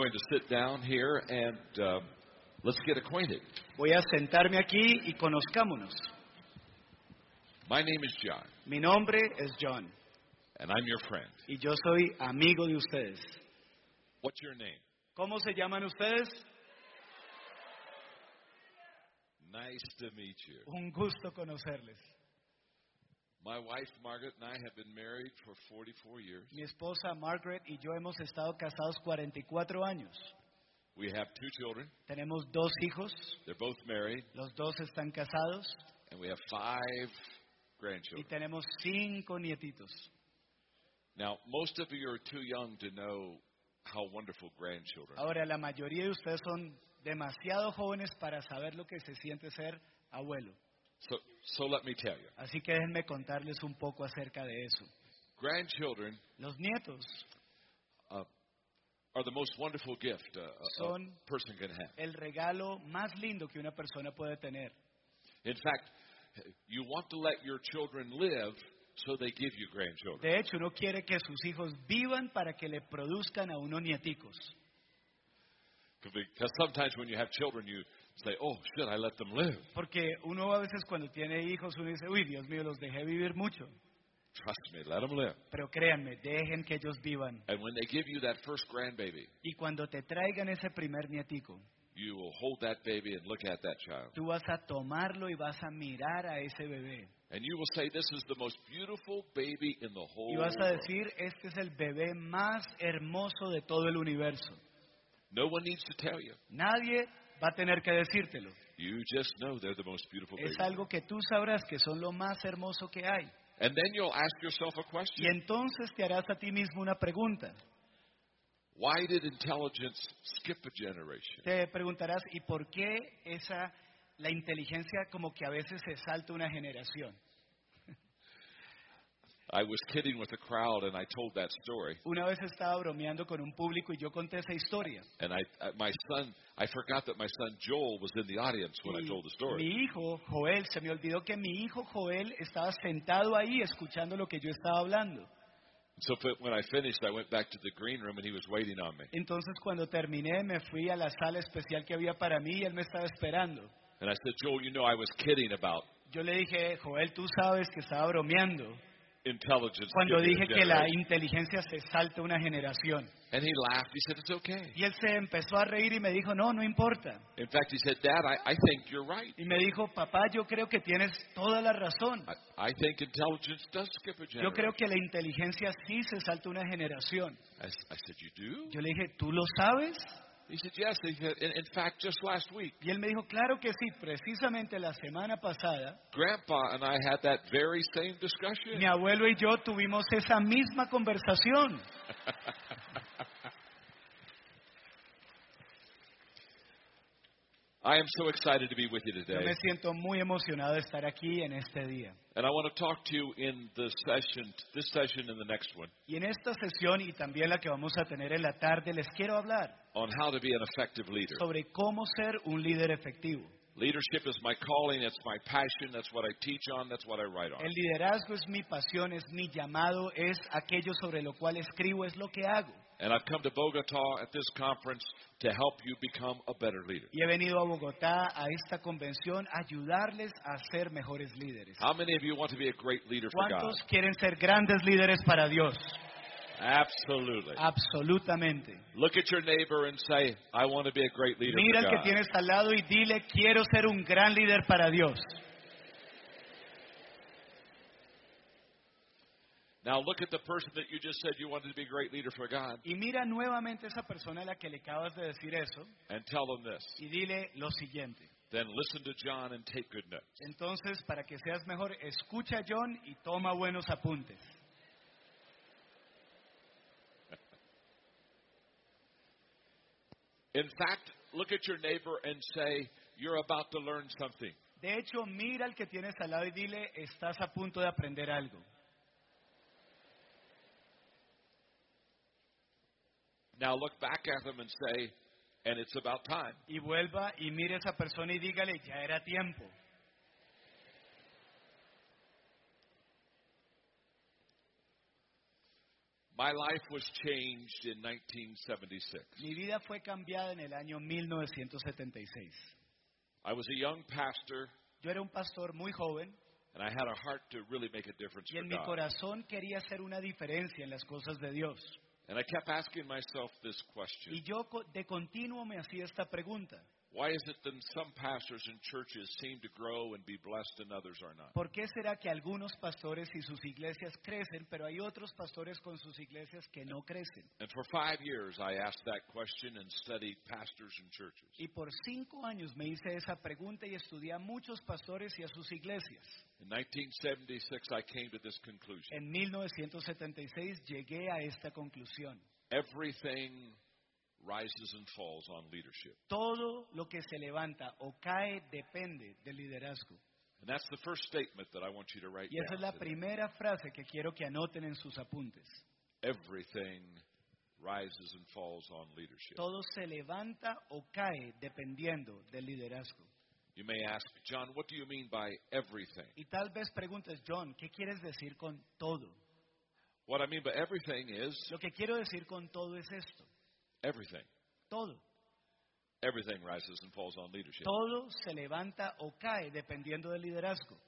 going to sit down here and uh, let's get acquainted. Voy a sentarme aquí y conozcámonos. My name is John, Mi nombre es John and I'm your friend. y yo soy amigo de ustedes. What's your name? ¿Cómo se llaman ustedes? Nice to meet you. Un gusto conocerles. My wife Margaret and I have been married for 44 years. Mi esposa Margaret y yo hemos estado casados 44 años. We have two children. Tenemos dos hijos, They're both married, los dos están casados and we have five y grandchildren. tenemos cinco nietitos. Now, most of you are too young to know how wonderful grandchildren. Ahora, la mayoría de ustedes son demasiado jóvenes para saber lo que se siente ser abuelo. So, so let me tell you. Así que déjenme contarles un poco acerca de eso. Grandchildren Los nietos uh, are the most wonderful gift uh, a- a Son- person can have. el regalo más lindo que una persona puede tener. In fact, you want to let your children live, so they give you grandchildren. De hecho, uno quiere que sus hijos vivan para que le produzcan a unos nieticos. Because sometimes when you have children, you say, "Oh, should I let them live?" Porque uno a veces cuando tiene hijos, uno dice, uy, Dios mío, los dejé vivir mucho. Trust me, let them live. Pero créanme, dejen que ellos vivan. And when they give you that first grandbaby, Y cuando te traigan ese primer nietico, you will hold that baby and look at that child, tú vas a tomarlo y vas a mirar a ese bebé. and you will say, "This is the most beautiful baby in the whole Y vas a world." decir, este es el bebé más hermoso de todo el universo. No one needs to tell you. Nadie va a tener que decírtelo. You just know they're the most beautiful baby. Es algo que tú sabrás que son lo más hermoso que hay. And then you'll ask yourself a Y question: entonces te harás a ti mismo una pregunta. Why did intelligence skip a generation? Te preguntarás, ¿y por qué esa la inteligencia como que a veces se salta una generación? I was kidding with the crowd, and I told that story. Una vez estaba bromeando con un público y yo conté esa historia. And I, I, my son, I forgot that my son Joel was in the audience when I told the story. mi hijo, Joel, se me olvidó que mi hijo Joel estaba sentado ahí escuchando lo que yo estaba hablando. So fi- when I finished, I went back to the green room, and he was waiting on me. Entonces cuando terminé me fui a la sala especial que había para mí y él me estaba esperando. And I said, Joel, you know I was kidding about Yo le dije, Joel, tú sabes que estaba bromeando intelligence. cuando dije que la generation." inteligencia se salta una generación. And he laughed. He said, It's okay. Y él se empezó a reír y me dijo, no, no importa. In fact, he said, Dad, I, I think you're right. Y me dijo, papá, yo creo que tienes toda la razón. I, I think intelligence does skip a Yo creo generation. que la inteligencia sí se salta una generación. I, I said, You do? Yo le dije, ¿tú lo sabes? He said, Yes. He said, in, in fact, just last week, Y él me dijo, claro que sí, precisamente la semana pasada, Grandpa and I had that very same discussion. mi abuelo y yo tuvimos esa misma conversación. I am so excited to be with you Yo today. me siento muy emocionado de estar aquí en este día. And I want to talk to you in the session, this session and the next one, Y en esta sesión y también la que vamos a tener en la tarde, les quiero hablar on how to be an effective leader. sobre cómo ser un líder efectivo. Leadership is my calling, it's my passion, that's what I teach on, that's what I write on. El liderazgo es mi pasión, es mi llamado, es aquello sobre lo cual escribo, es lo que hago. And I've come to Bogota at this conference to help you become a better leader. Y he venido a Bogotá a esta convención a ayudarles a ser mejores líderes. How many of you want to be a great leader for God? ¿Cuántos quieren ser grandes líderes para Dios? Absolutely. Absolutamente. Look at your neighbor and say, I want to be a great leader Mira for al que God. tienes al lado y dile, quiero ser un gran líder para Dios. Now look at the person that you just said you wanted to be a great leader for God Y mira nuevamente esa persona a la que le acabas de decir eso and tell them this. y dile lo siguiente. Then listen to John and take good notes. Entonces, para que seas mejor, escucha a John y toma buenos apuntes. In fact, look at your neighbor and say, You're about to learn something. De hecho, mira al que tienes al lado y dile, estás a punto de aprender algo. Now look back at them and say, And it's about time. Y vuelva y mire a esa persona y dígale, ya era tiempo. My life was changed in 1976. Mi vida fue cambiada en el año 1976. I was a young pastor, Yo era un pastor muy joven and I had a heart to really make a difference y for en mi God. corazón quería hacer una diferencia en las cosas de Dios. And I kept asking myself this question Y yo de continuo me hacía esta pregunta. Why is it that some pastors and churches seem to grow and be blessed and others are not? ¿Por qué será que algunos pastores y sus iglesias crecen, pero hay otros pastores con sus iglesias que no crecen? And for five years, I asked that question and studied pastors and churches. Y por cinco años me hice esa pregunta y estudié a muchos pastores y a sus iglesias. In 1976, I came to this conclusion En 1976 llegué a esta conclusión. everything rises and falls on leadership. Todo lo que se levanta o cae depende del liderazgo. And that's the first statement that I want you to write Y esa es down. la today. primera frase que quiero que anoten en sus apuntes. Everything rises and falls on leadership. Todo se levanta o cae dependiendo del liderazgo. You may ask, John, what do you mean by everything? Y tal vez preguntes, John, ¿qué quieres decir con todo? What I mean by everything is Lo que quiero decir con todo es esto. Everything. Todo. Everything rises and falls on leadership. Todo se levanta o cae dependiendo del liderazgo.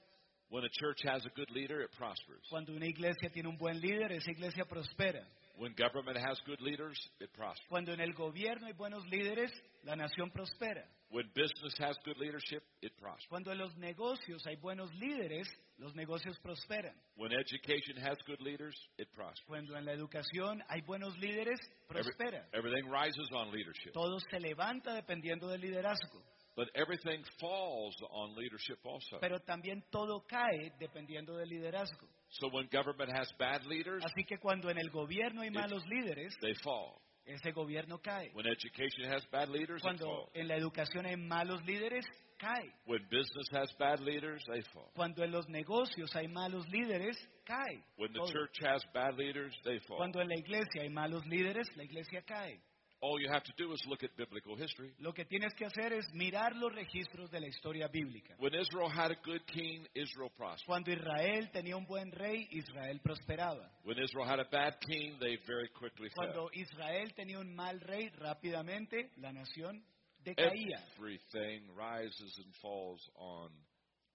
When a church has a good leader, it prospers. Cuando una iglesia tiene un buen líder, esa iglesia prospera. When government has good leaders, it prospers. Cuando en el gobierno hay buenos líderes, la nación prospera. When business has good leadership, it prospers. Cuando en los negocios hay buenos líderes, los negocios prosperan. When education has good leaders, it prospers. Cuando en la educación hay buenos líderes, Every- prospera. everything rises on leadership. Todo se levanta dependiendo del liderazgo, But everything falls on leadership also. pero también todo cae dependiendo del liderazgo. So when government has bad leaders, Así que cuando en el gobierno hay malos líderes, they fall. ese gobierno cae. When education has bad leaders, it Cuando falls. en la educación hay malos líderes, cae. When business has bad leaders, they fall. Cuando en los negocios hay malos líderes, cae. When the Todo. church has bad leaders, they fall. Cuando en la iglesia hay malos líderes, la iglesia cae. All you have to do is look at biblical history. Lo que tienes que hacer es mirar los registros de la historia bíblica. When Israel had a good king, Israel prospered. Cuando Israel tenía un buen rey, Israel prosperaba. When Israel had a bad king, they very quickly fell. Cuando Israel tenía un mal rey, rápidamente la nación decaía. Everything rises and falls on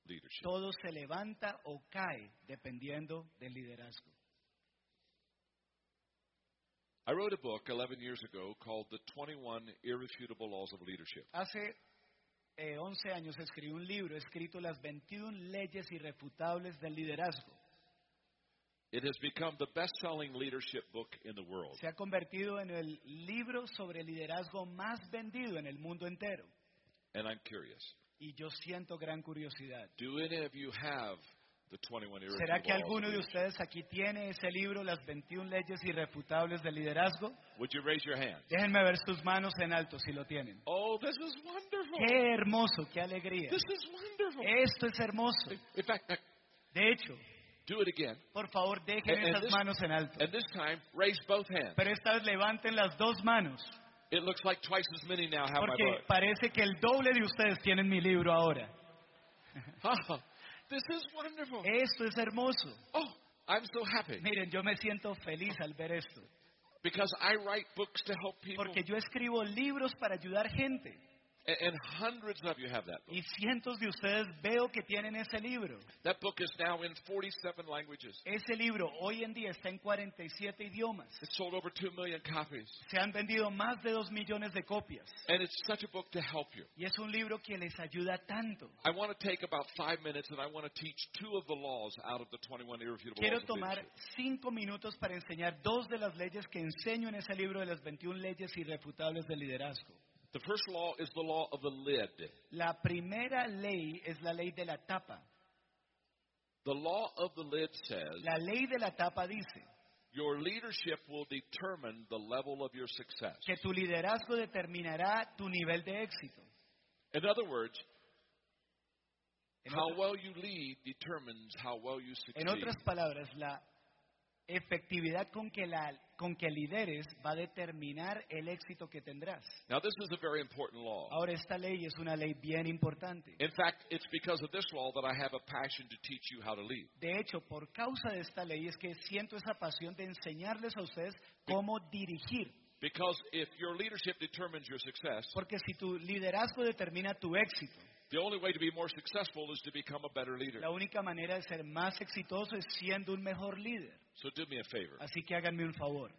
leadership. Todo se levanta o cae dependiendo del liderazgo. I wrote a book 11 years ago called The 21 Irrefutable Laws of Leadership. Hace eh, 11 años escribí un libro escrito Las 21 leyes irrefutables del liderazgo. It has become the best selling leadership book in the world. Se ha convertido en el libro sobre liderazgo más vendido en el mundo entero. And I'm curious Y yo siento gran curiosidad. do any of you have the 21 Irrefutable ¿Será que alguno de ustedes aquí tiene ese libro, Las 21 leyes irrefutables del liderazgo? Would you raise your hand? Déjenme ver sus manos en alto si lo tienen. Oh, this is wonderful. Qué hermoso, qué alegría. This is wonderful. Esto es hermoso. In fact, De hecho, do it again. por favor, dejen And- and esas this- manos en alto. And this time, raise both hands. Pero esta vez levanten las dos manos, It looks like twice as many now have my porque book. parece que el doble de ustedes tienen mi libro ahora. This is wonderful. Esto es hermoso. Oh, I'm so happy Miren, yo me siento feliz al ver esto, because I write books to help people, porque yo escribo libros para ayudar gente. And, hundreds of you have that book. Y cientos de ustedes veo que tienen ese libro. That book is now in 47 languages. Ese libro hoy en día está en 47 idiomas. It's sold over 2 million copies. Se han vendido más de 2 millones de copias. And it's such a book to help you. Y es un libro que les ayuda tanto. I want to take about five minutes and I want to teach two of the laws out of the 21 irrefutable Quiero tomar leadership. cinco minutos para enseñar dos de las leyes que enseño en ese libro de las 21 leyes irrefutables del liderazgo. The first law is the law of the lid. La primera ley es la ley de la tapa. The law of the lid says La ley de la tapa dice your leadership will determine the level of your success. que tu liderazgo determinará tu nivel de éxito. In other words, En, how otra- well you lead determines how well you succeed. en otras palabras, la efectividad con que, la, con que lideres va a determinar el éxito que tendrás. Now, this is a very important law. Ahora, esta ley es una ley bien importante. In fact, it's because of this law that I have a passion to teach you how to lead. De hecho, por causa de esta ley es que siento esa pasión de enseñarles a ustedes cómo dirigir. Because if your leadership determines your success, Porque si tu liderazgo determina tu éxito, the only way to be more successful is to become a better leader. la única manera de ser más exitoso es siendo un mejor líder. So do me a favor. Así que háganme un favor.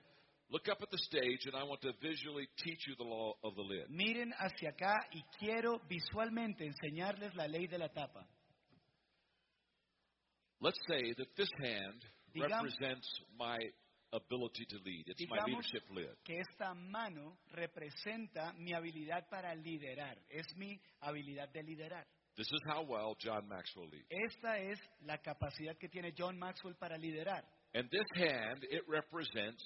Look up at the stage, and I want to visually teach you the law of the lid. Miren hacia acá y quiero visualmente enseñarles la ley de la tapa. Let's say that this hand Digam- represents my ability to lead. It's my Digamos leadership lid. que esta mano representa mi habilidad para liderar, es mi habilidad de liderar. This is how well John Maxwell leads. Esta es la capacidad que tiene John Maxwell para liderar. And this hand, it represents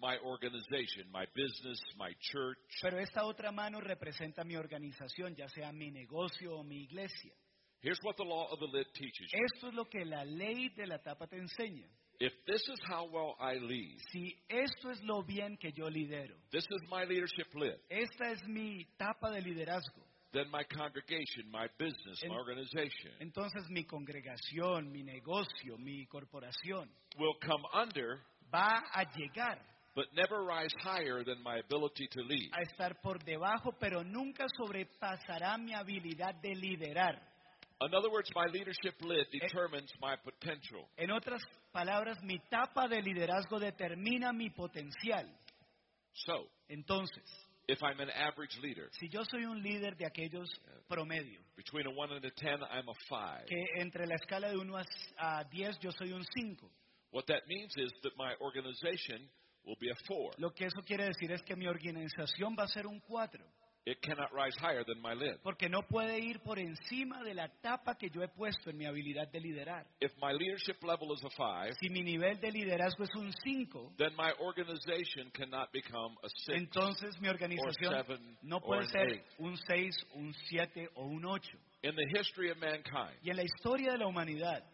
my organization, my business, my church. Pero esta otra mano representa mi organización, ya sea mi negocio o mi iglesia. Here's what the law of the lid teaches you. Esto es lo que la ley de la tapa te enseña. If this is how well I lead, Si esto es lo bien que yo lidero, this is my leadership lid, esta es mi tapa de liderazgo, then my congregation, my business, my organization entonces mi congregación, mi negocio, mi corporación will come under, va a llegar but never rise higher than my ability to lead. a estar por debajo, pero nunca sobrepasará mi habilidad de liderar. In other words, my leadership lid determines my potential. En otras palabras, mi tapa de liderazgo determina mi potencial. So, Entonces, if I'm an average leader, si yo soy un líder de aquellos promedio, between a 1 and a 10, I'm a 5. que entre la escala de 1 a 10 yo soy un 5, What that means is that my organization will be a 4. lo que eso quiere decir es que mi organización va a ser un 4, It cannot rise higher than my lid. porque no puede ir por encima de la tapa que yo he puesto en mi habilidad de liderar. If my leadership level is a 5, Si mi nivel de liderazgo es un 5, then my organization cannot become a 6. entonces mi organización seven, no or puede an ser eight. un 6, un 7 o un 8. In the history of mankind, Y en la historia de la humanidad,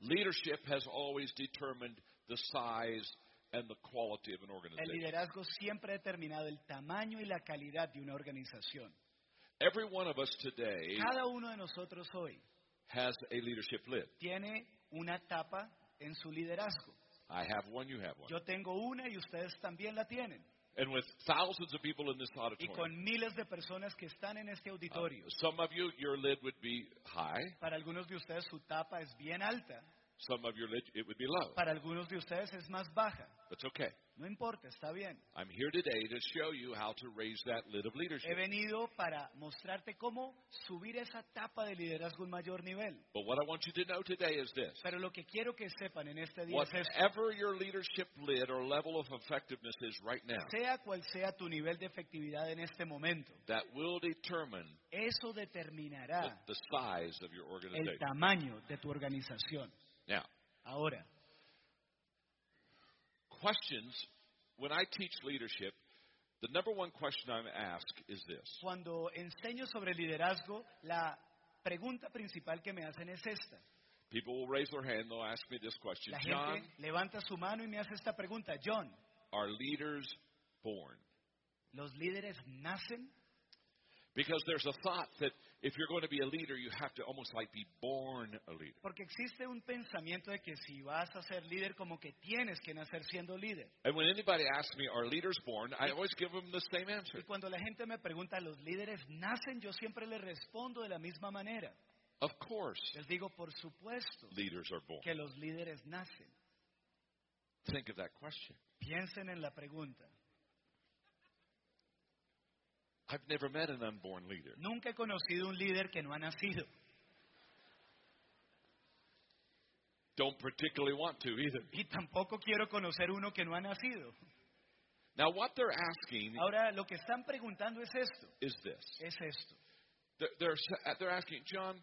leadership has always determined the size and the quality of an el organization. liderazgo siempre ha determinado el tamaño y la calidad de una organización. Every one of us today Cada uno de nosotros hoy has a leadership lid. tiene una tapa en su liderazgo. I have one, you have one. Yo tengo una y ustedes también la tienen. And with thousands of people in this Y auditorium, con miles de personas que están en este auditorio. some of you, your lid would be high. Para algunos de ustedes su tapa es bien alta. Some of your lid, it would be low. Para algunos de ustedes es más baja. That's okay. No importa, está bien. I'm here today to show you how to raise that lid of He leadership. venido para mostrarte cómo subir esa tapa de liderazgo a un mayor nivel. But what I want you to know today is this. Pero lo que quiero que sepan en este día es esto. Whatever your leadership lid or level of effectiveness is right now, Sea cual sea tu nivel de efectividad en este momento, that will determine eso the, determinará the size of your el organization. tamaño de tu organización. Now, Ahora, questions, when I teach leadership, the number one question I'm asked is this. cuando enseño sobre liderazgo, la pregunta principal que me hacen es esta. People will raise their hand, they'll ask me this question La John, gente levanta su mano y me hace esta pregunta. John, are leaders born? ¿los líderes nacen? Because there's a thought that if you're going to be a leader, you have to almost like be born a leader. Porque existe un pensamiento de que si vas a ser líder, como que tienes que nacer siendo líder. And when anybody asks me, are leaders born? I always give them the same answer. Y cuando la gente me pregunta, ¿los líderes nacen? Yo siempre le respondo de la misma manera. Of course, Les digo, por supuesto leaders are born. que los líderes nacen. Think of that question. Piensen en la pregunta. I've never met an unborn leader. Nunca he conocido un líder que no ha nacido. Don't particularly want to either. Y tampoco quiero conocer uno que no ha nacido. Now, what they're asking Ahora, lo que están preguntando es esto. is this. Es esto. They're, they're, uh, they're asking, John,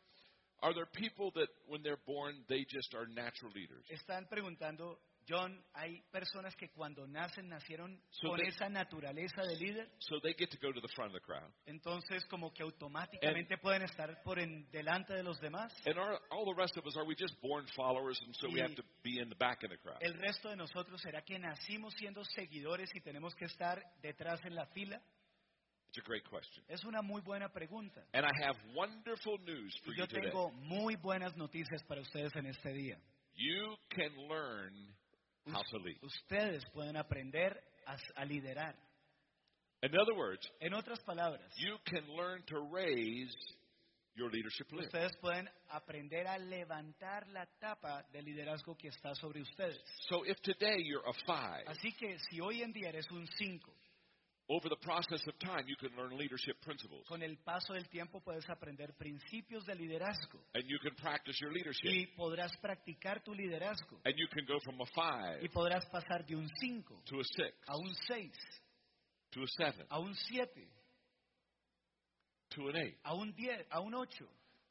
are there people that when they're born, they just are natural leaders? Están preguntando, John, hay personas que cuando nacen nacieron So con they- esa naturaleza de líder, So they get to go to the front of the crowd. entonces como que automáticamente pueden estar por en, delante de los demás. And are, all the rest of us, are we just born followers and so we have to be in the back of the crowd? El resto de nosotros será que nacimos siendo seguidores y tenemos que estar detrás en la fila. It's a great question. Es una muy buena pregunta. And I have wonderful news for Y you yo today. tengo muy buenas noticias para ustedes en este día. You can learn how to lead. Ustedes pueden aprender a, a liderar. In other words, En otras palabras, you can learn to raise your leadership lid. ustedes pueden aprender a levantar la tapa de liderazgo que está sobre ustedes. So if today you're a five, Así que si hoy en día eres un 5, over the process of time, you can learn leadership principles. con el paso del tiempo puedes aprender principios de liderazgo And you can practice your leadership. y podrás practicar tu liderazgo And you can go from a five y podrás pasar de un 5 to a six, a un 6, to a seven, a un 7, to an eight. a un 10, a un 8.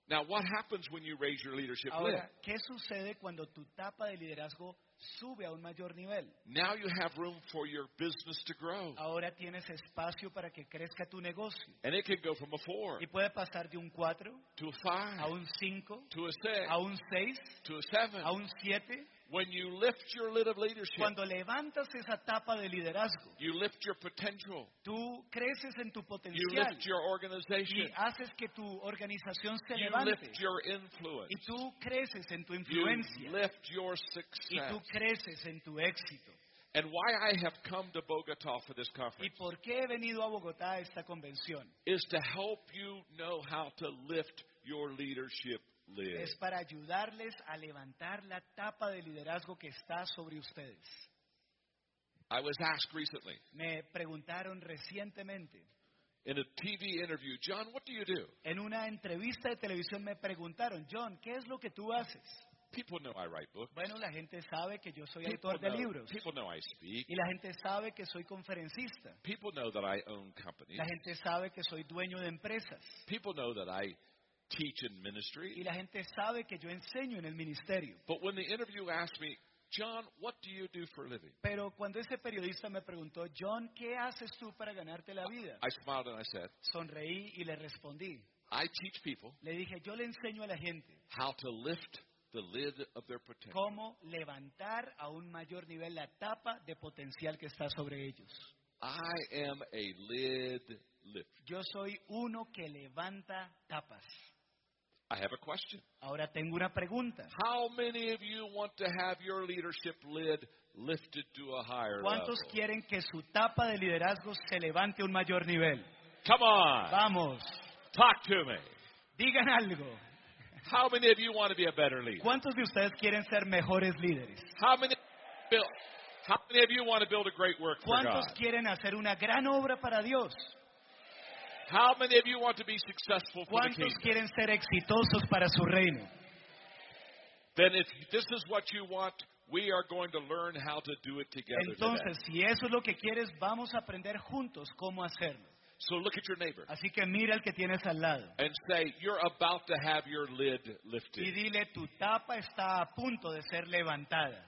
Now, what happens when you raise your leadership lid? Ahora, ¿qué sucede cuando tu tapa de liderazgo sube a un mayor nivel? Now you have room for your business to grow. Ahora tienes espacio para que crezca tu negocio. And it can go from a four Y puede pasar de un 4 to a five a un 5, to a six a un 6, to a seven. a un 7. When you lift your lid of leadership, Cuando levantas esa tapa de liderazgo, you lift your potential, tú creces en tu potencial. you lift your organization. y haces que tu organización se you levante. lift your influence, Y tú creces en tu influencia. you lift your success. y tú creces en tu éxito. And why I have come to Bogota for this conference ¿Y por qué he venido a Bogotá a esta convención? is to help you know how to lift your leadership lid. Es para ayudarles a levantar la tapa de liderazgo que está sobre ustedes. I was asked recently Me preguntaron recientemente, in a TV interview, John, what do you do? en una entrevista de televisión me preguntaron, John, ¿qué es lo que tú haces? People know I write books. Bueno, la gente sabe que yo soy People autor de know, libros people know I speak. y la gente sabe que soy conferencista. People know that I own companies. La gente sabe que soy dueño de empresas People know that I teach in ministry. y la gente sabe que yo enseño en el ministerio. But when the interview asked me, John, what do you do for a living? Pero cuando ese periodista me preguntó, John, ¿qué haces tú para ganarte la vida? I smiled and I said, Sonreí y le respondí. I teach people Le dije, yo le enseño a la gente how to lift the lid of their potential. cómo levantar a un mayor nivel la tapa de potencial que está sobre ellos. I am a lid lifter. Yo soy uno que levanta tapas. I have a question. Ahora tengo una pregunta. How many of you want to have your leadership lid lifted to a higher ¿Cuántos level? quieren que su tapa de liderazgo se levante a un mayor nivel? Come on, Vamos, talk to me. digan algo. How many of you want to be a better leader? ¿Cuántos de ustedes quieren ser mejores líderes? How many, build, how many of you want to build a great work for ¿Cuántos God? quieren hacer una gran obra para Dios? How many of you want to be successful for the ¿Cuántos kingdom? quieren ser exitosos para su reino? Then if this is what you want, we are going to learn how to do it together today. Entonces, si eso es lo que quieres, vamos a aprender juntos cómo hacerlo. So look at your neighbor Así que mira al que tienes al lado and say, you're about to have your lid y lifted. dile, tu tapa está a punto de ser levantada.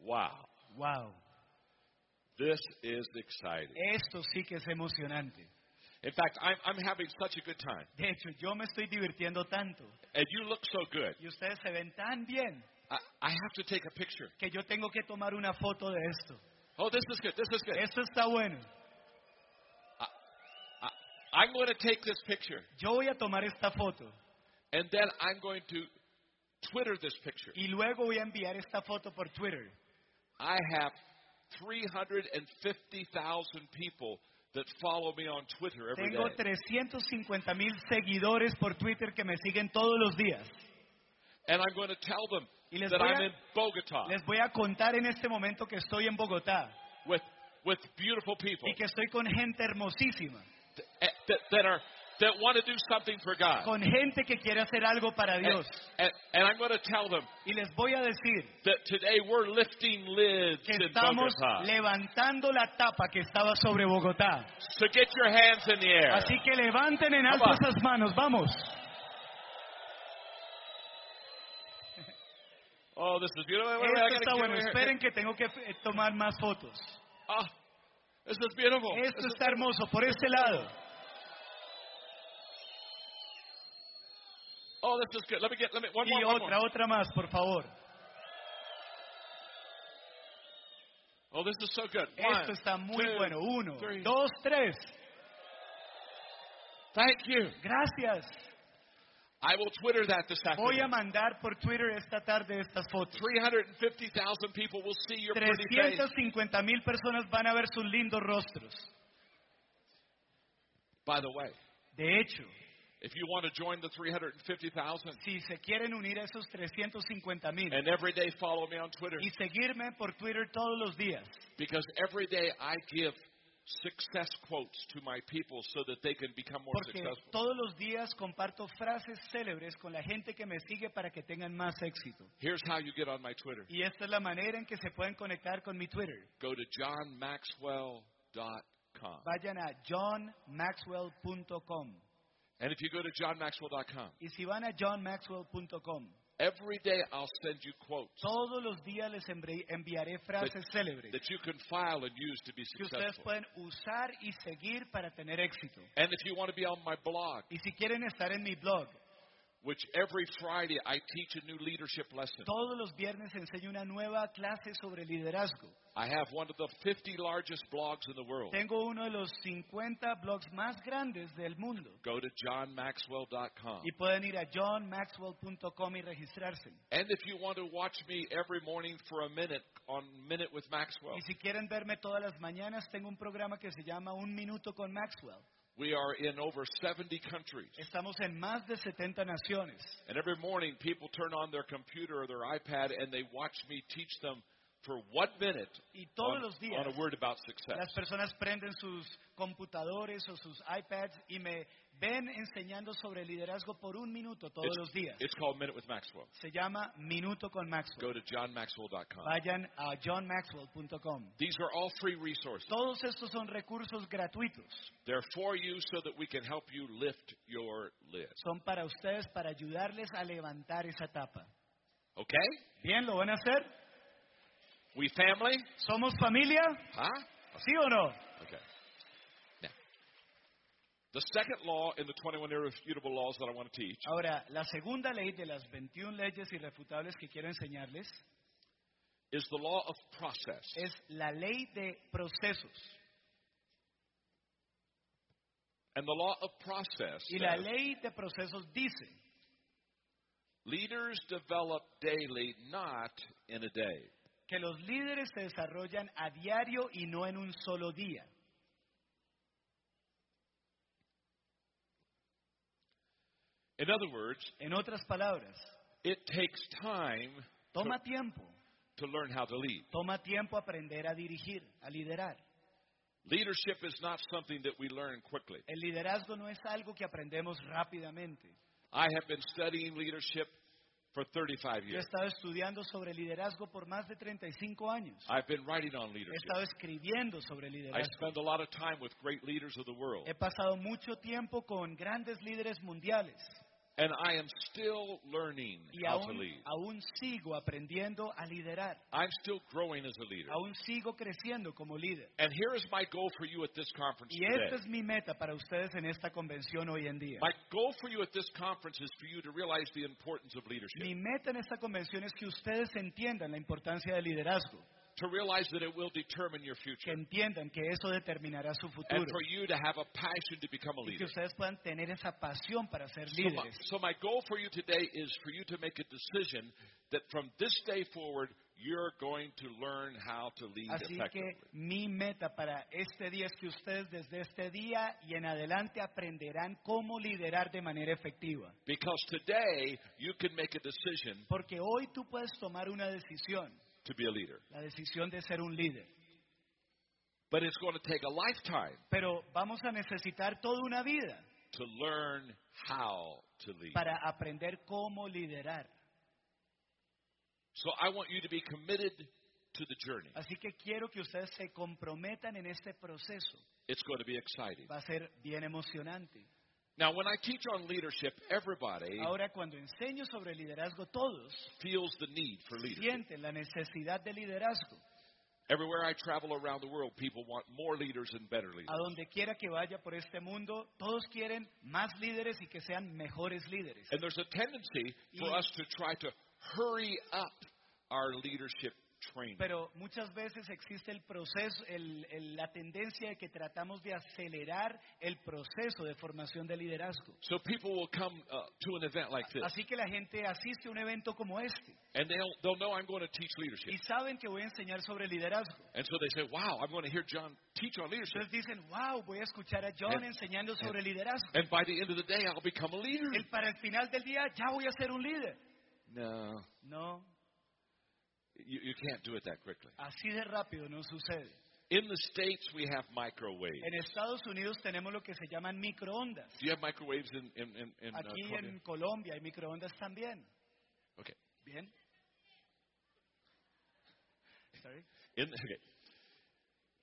Wow. Wow, This is exciting. esto sí que es emocionante. In fact, I'm, I'm having such a good time. De hecho, yo me estoy divirtiendo tanto And you look so good. y ustedes se ven tan bien I, I have to take a picture. que yo tengo que tomar una foto de esto. Oh, this is good. This is good. Esto está bueno. I, I'm going to take this picture, Yo voy a tomar esta foto and then I'm going to Twitter this picture. y luego voy a enviar esta foto por Twitter. I have 350,000 people that follow me on Twitter every Tengo day. 350 mil seguidores por Twitter que me siguen todos los días. And I'm going to tell them Y les that voy I'm a- in Bogota Les voy a contar en este momento que estoy en Bogotá with, with beautiful people y que estoy con gente hermosísima, that, eh, that, that, are, that want to do something for God. Con gente que quiere hacer algo para Dios. And, I'm going to tell them y les voy a decir that today we're lifting lids que estamos levantando la tapa que estaba sobre Bogotá. So get your hands in the air. Así que levanten en alto esas manos, vamos. Oh. Esto está bueno. Esperen que tengo que eh, tomar más fotos. Ah, Esto está hermoso. Por este lado. Oh, this is good. Let me get. Let me one Y more. One otra, more. otra más, por favor. Oh, this is so good. One, Esto está muy two, bueno. Uno, three. dos, tres. Thank you. Gracias. I will Twitter that this Voy a afternoon. mandar por Twitter esta tarde estas fotos. 350,000 people will see your pretty face. 350 mil personas van a ver sus lindos rostros. By the way, De hecho, if you want to join the 350,000 si se quieren unir a esos 350 mil and every day follow me on Twitter y seguirme por Twitter todos los días, because every day I give success quotes to my people so that they can become more porque successful. todos los días comparto frases célebres con la gente que me sigue para que tengan más éxito. Here's how you get on my Twitter. Y esta es la manera en que se pueden conectar con mi Twitter. Go to johnmaxwell.com. Vayan a johnmaxwell.com. And if you go to johnmaxwell.com, Y si van a johnmaxwell.com, every day I'll send you quotes todos los días les envi- enviaré frases célebres that you can file and use to be que ustedes successful. pueden usar y seguir para tener éxito. And if you want to be on my blog, Y si quieren estar en mi blog, which every Friday I teach a new leadership lesson. todos los viernes enseño una nueva clase sobre liderazgo. I have one of the 50 largest blogs in the world. Tengo uno de los 50 blogs más grandes del mundo. Go to johnmaxwell.com. Y pueden ir a johnmaxwell.com y registrarse. And if you want to watch me every morning for a minute on Minute with Maxwell, Y si quieren verme todas las mañanas, tengo un programa que se llama Un Minuto con Maxwell. We are in over 70 countries. Estamos en más de 70 naciones. And every morning people turn on their computer or their iPad and they watch me teach them for one minute Y todos on, los días on a word about success. las personas prenden sus computadores o sus iPads y me ven enseñando sobre liderazgo por un minuto todos los días. It's called Minute with Maxwell. Se llama Minuto con Go Maxwell. to johnmaxwell.com. Vayan a johnmaxwell.com. These are all free resources. Todos estos son recursos gratuitos. They're for you so that we can help you lift your lid. Son para ustedes para ayudarles a levantar esa tapa. Okay? Bien, ¿lo van a hacer? We family? ¿Somos familia? Huh? ¿Sí o no? Okay. The second law in the 21 irrefutable laws that I want to teach Ahora, la segunda ley de las 21 leyes irrefutables que quiero enseñarles is the law of process. es la ley de procesos. And the law of process Y la says ley de procesos dice, leaders develop daily, not in a day. que los líderes se desarrollan a diario y no en un solo día. In other words, En otras palabras, it takes time toma tiempo, to learn how to lead. toma tiempo aprender a dirigir, a liderar. Leadership is not something that we learn quickly. El liderazgo no es algo que aprendemos rápidamente. I have been studying leadership for 35 Yo he years. estado estudiando sobre liderazgo por más de 35 años. I've been writing on He leadership. estado escribiendo sobre I liderazgo. spend a lot of time with great leaders of the world. He pasado mucho tiempo con grandes líderes mundiales And I am still learning y how to aún, lead. aún sigo aprendiendo a liderar. I'm still growing as a leader. Aún sigo creciendo como líder. And here is my goal for you at this conference Y esta es mi meta para ustedes en esta convención hoy en día. My goal for you at this conference is for you to realize the importance of leadership. Mi meta en esta convención es que ustedes entiendan la importancia del liderazgo, To realize that it will determine your que future. entiendan que eso determinará su And futuro for you to have a passion to become a y que leader. ustedes puedan tener esa pasión para ser So my, líderes. so my goal for you today is for you to make a decision that from this day forward, you're going to learn how to lead Así effectively. que mi meta para este día es que ustedes desde este día y en adelante aprenderán cómo liderar de manera efectiva. Because today, you can make a decision Porque hoy tú puedes tomar una decisión, to be a leader. la decisión de ser un líder. But it's going to take a lifetime Pero vamos a necesitar toda una vida to learn how to lead. para aprender cómo liderar. So I want you to be committed to the journey. Así que quiero que ustedes se comprometan en este proceso. It's going to be exciting. Va a ser bien emocionante. Now, when I teach on leadership, everybody Ahora, cuando enseño sobre liderazgo, todos feels the need for leadership. sienten la necesidad de liderazgo. Everywhere I travel around the world, people want more leaders and better leaders. A donde quiera que vaya por este mundo, todos quieren más líderes y que sean mejores líderes. And there's a tendency for Y- us to try to hurry up our leadership training. Pero muchas veces existe el proceso, el- el- la tendencia de que tratamos de acelerar el proceso de formación de liderazgo. So people will come uh, to an event like this, Así que la gente asiste a un evento como este and they'll, they'll know I'm going to teach leadership. y saben que voy a enseñar sobre liderazgo. And so they say, wow, I'm going to hear John teach on leadership. Entonces dicen, wow, voy a escuchar a John And- enseñando sobre liderazgo. And by the end of the day, I'll become a leader. Y para el final del día ya voy a ser un líder. No, No, you, you can't do it that quickly. así de rápido no sucede. In the States, we have microwaves. En Estados Unidos tenemos lo que se llaman microondas. Do you have microwaves in, in, in, in uh, Aquí Colombia? en Colombia hay microondas también. Okay. Bien. Sorry. In, okay.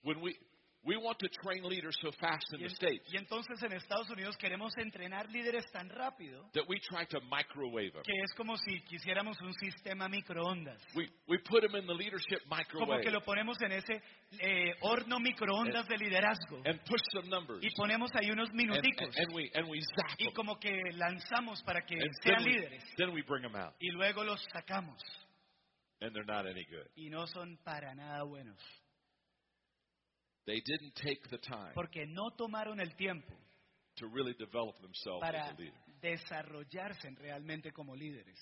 When we, we want to train leaders so fast in Y, the States y entonces en Estados Unidos queremos entrenar líderes tan rápido that we try to microwave them. que es como si quisiéramos un sistema microondas. We, we put them in the leadership Como microwave que lo ponemos en ese eh, horno microondas de liderazgo and push some numbers. y ponemos ahí unos And, minuticos and we, and we zap y them. como que lanzamos para que And sean then we, líderes then we bring them out, y luego los sacamos and they're not any good. y no son para nada buenos They didn't take the time porque no tomaron el tiempo to really develop themselves para as a leader. desarrollarse realmente como líderes.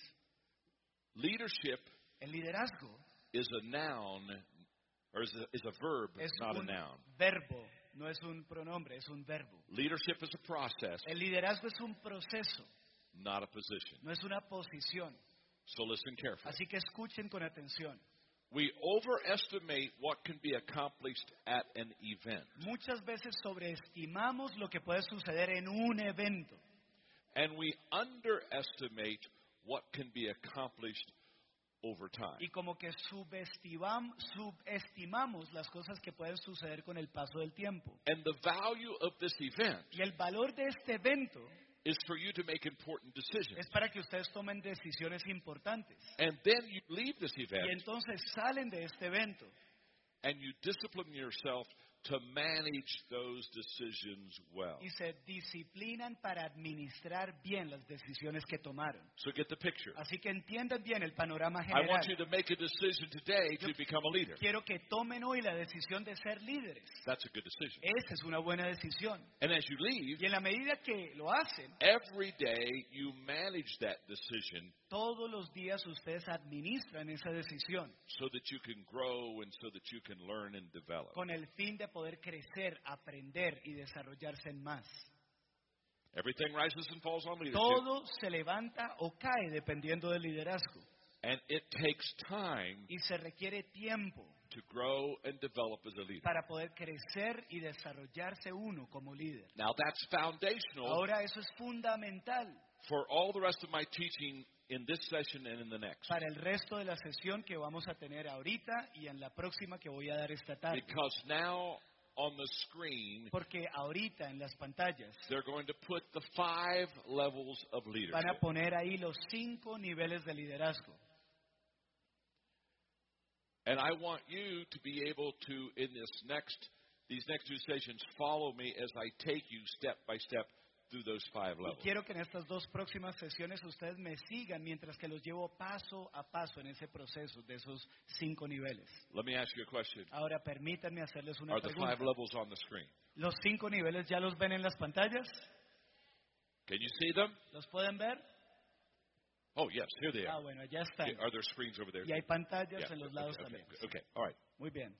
Leadership El liderazgo is a noun, or is a, is a verb, es not a un noun. verbo, no es un pronombre, es un verbo. Leadership is a process, El liderazgo es un proceso, not a position. no es una posición. So listen carefully. Así que escuchen con atención. We overestimate what can be accomplished at an event, Muchas veces sobreestimamos lo que puede suceder en un evento and we underestimate what can be accomplished over time. y como que subestimam- subestimamos las cosas que pueden suceder con el paso del tiempo. And the value of this event Y el valor de este evento is for you to make important decisions. es para que ustedes tomen decisiones importantes. And then you leave this event. Y entonces salen de este evento and you discipline yourself to manage those decisions well. y se disciplinan para administrar bien las decisiones que tomaron. So get the picture. Así que entiendan bien el panorama I want you general. to make a decision today to become a leader. Quiero que tomen hoy la decisión de ser líderes. That's a good decision. Esa es una buena decisión. And as you leave, Y en la medida que lo hacen, every day you manage that decision todos los días ustedes administran esa decisión so that you can grow and so that you can learn and develop. con el fin de poder crecer, aprender y desarrollarse en más. Everything rises and falls on leadership. Todo se levanta o cae dependiendo del liderazgo And it takes time y se requiere tiempo to grow and develop as a leader. para poder crecer y desarrollarse uno como líder. Now that's foundational Ahora eso es fundamental for all the rest of my teaching in this session and in the next. para el resto de la sesión que vamos a tener ahorita y en la próxima que voy a dar esta tarde. Because now on the screen, Porque ahorita en las pantallas they're going to put the five levels of van a poner ahí los cinco niveles de liderazgo. And I want you to be able to, in this next, these next two sessions, follow me as I take you step by step through those five Y levels. quiero que en estas dos próximas sesiones ustedes me sigan mientras que los llevo paso a paso en ese proceso de esos cinco niveles. Let me ask you a question. Ahora permítanme hacerles una Are the five pregunta. levels on the screen? ¿Los cinco niveles ya los ven en las pantallas? Can you see them? ¿Los pueden ver? Oh, yes, here they Ah, are. bueno, están. Okay, Are there screens over there? Y hay pantallas Yeah, en los lados okay, también. okay, all right. Muy bien.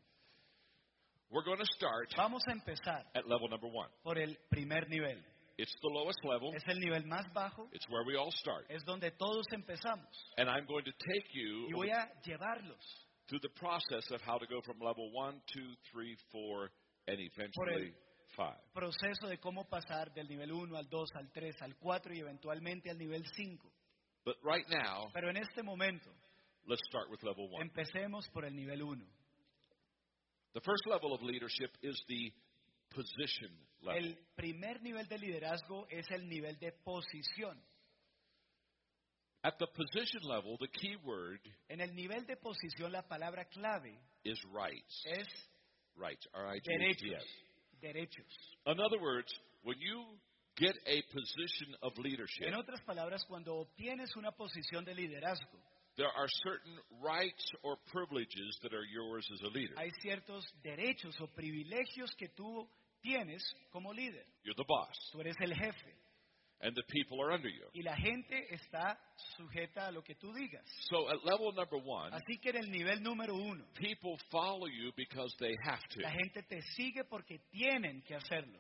We're going to start Vamos a empezar at level number one. por el primer nivel. It's the lowest level. Es el nivel más bajo, It's where we all start. es donde todos empezamos. And I'm going to take you Y voy a llevarlos through the process of how to go from level one, two, three, four, and eventually five. proceso de cómo pasar del nivel 1 al 2 al 3 al 4 y eventualmente al nivel 5. But right now, Pero en este momento let's start with level one. empecemos por el nivel 1. The first level of leadership is the position level. El primer nivel de liderazgo es el nivel de posición. At the position level, the key word En el nivel de posición la palabra clave is rights. es Rights. R-I-G-H-T-S. derechos. Derechos. In other words, when you get a position of leadership, En otras palabras, cuando obtienes una posición de liderazgo, there are certain rights or privileges that are yours as a leader. hay ciertos derechos o privilegios que tú tienes como líder. You're the boss, Tú eres el jefe and the people are under you. y la gente está sujeta a lo que tú digas. So at level number one, Así que en el nivel número uno, people follow you because they have to. la gente te sigue porque tienen que hacerlo.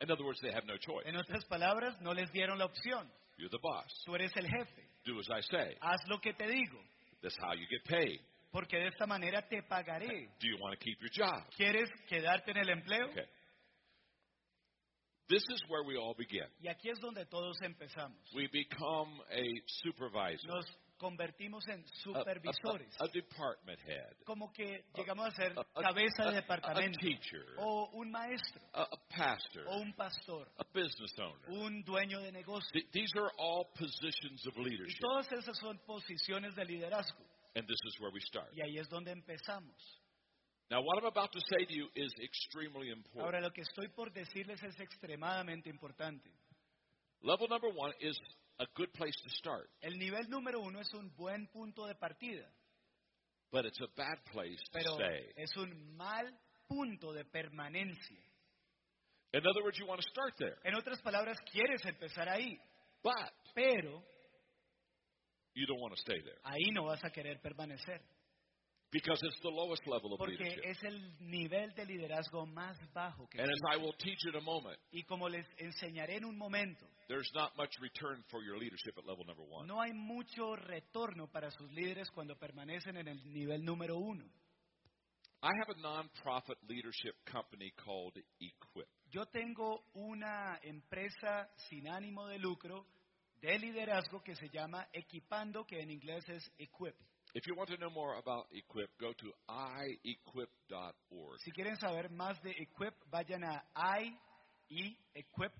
In other words, they have no choice. En otras palabras, no les dieron la opción. You're the boss. Tú eres el jefe. Do as I say. Haz lo que te digo, That's how you get paid. porque de esta manera te pagaré. Do you want to keep your job? ¿Quieres quedarte en el empleo? Okay. This is where we all begin. Y aquí es donde todos empezamos. We become a supervisor, Nos convertimos en a, a- supervisores. a department head, Como que llegamos a ser a- a- cabeza a- de a departamento. teacher, O un maestro. a, a pastor, O un pastor. a business owner. Un dueño de negocio. Th- These are all positions of Y leadership. todas esas son posiciones de liderazgo. And this is where we start. Y ahí es donde empezamos. Now, what I'm about to say to you is extremely important. Ahora, lo que estoy por decirles es extremadamente importante. Level number one is a good place to start, El nivel número uno es un buen punto de partida, but it's a bad place to pero stay. es un mal punto de permanencia. In other words, you want to start there, En otras palabras, quieres empezar ahí, but pero you don't want to stay there ahí no vas a querer permanecer, because it's the lowest level of porque leadership. es el nivel de liderazgo más bajo que And as. I will teach in a moment, Y como les enseñaré en un momento, there's not much return for your leadership at level number one. no hay mucho retorno para sus líderes cuando permanecen en el nivel número uno. I have a non-profit leadership company called Equip. Yo tengo una empresa sin ánimo de lucro de liderazgo que se llama Equipando, que en inglés es Equip. If you want to know more about Equip, go to iequip.org. Si quieren saber más de Equip, vayan a iequip.org.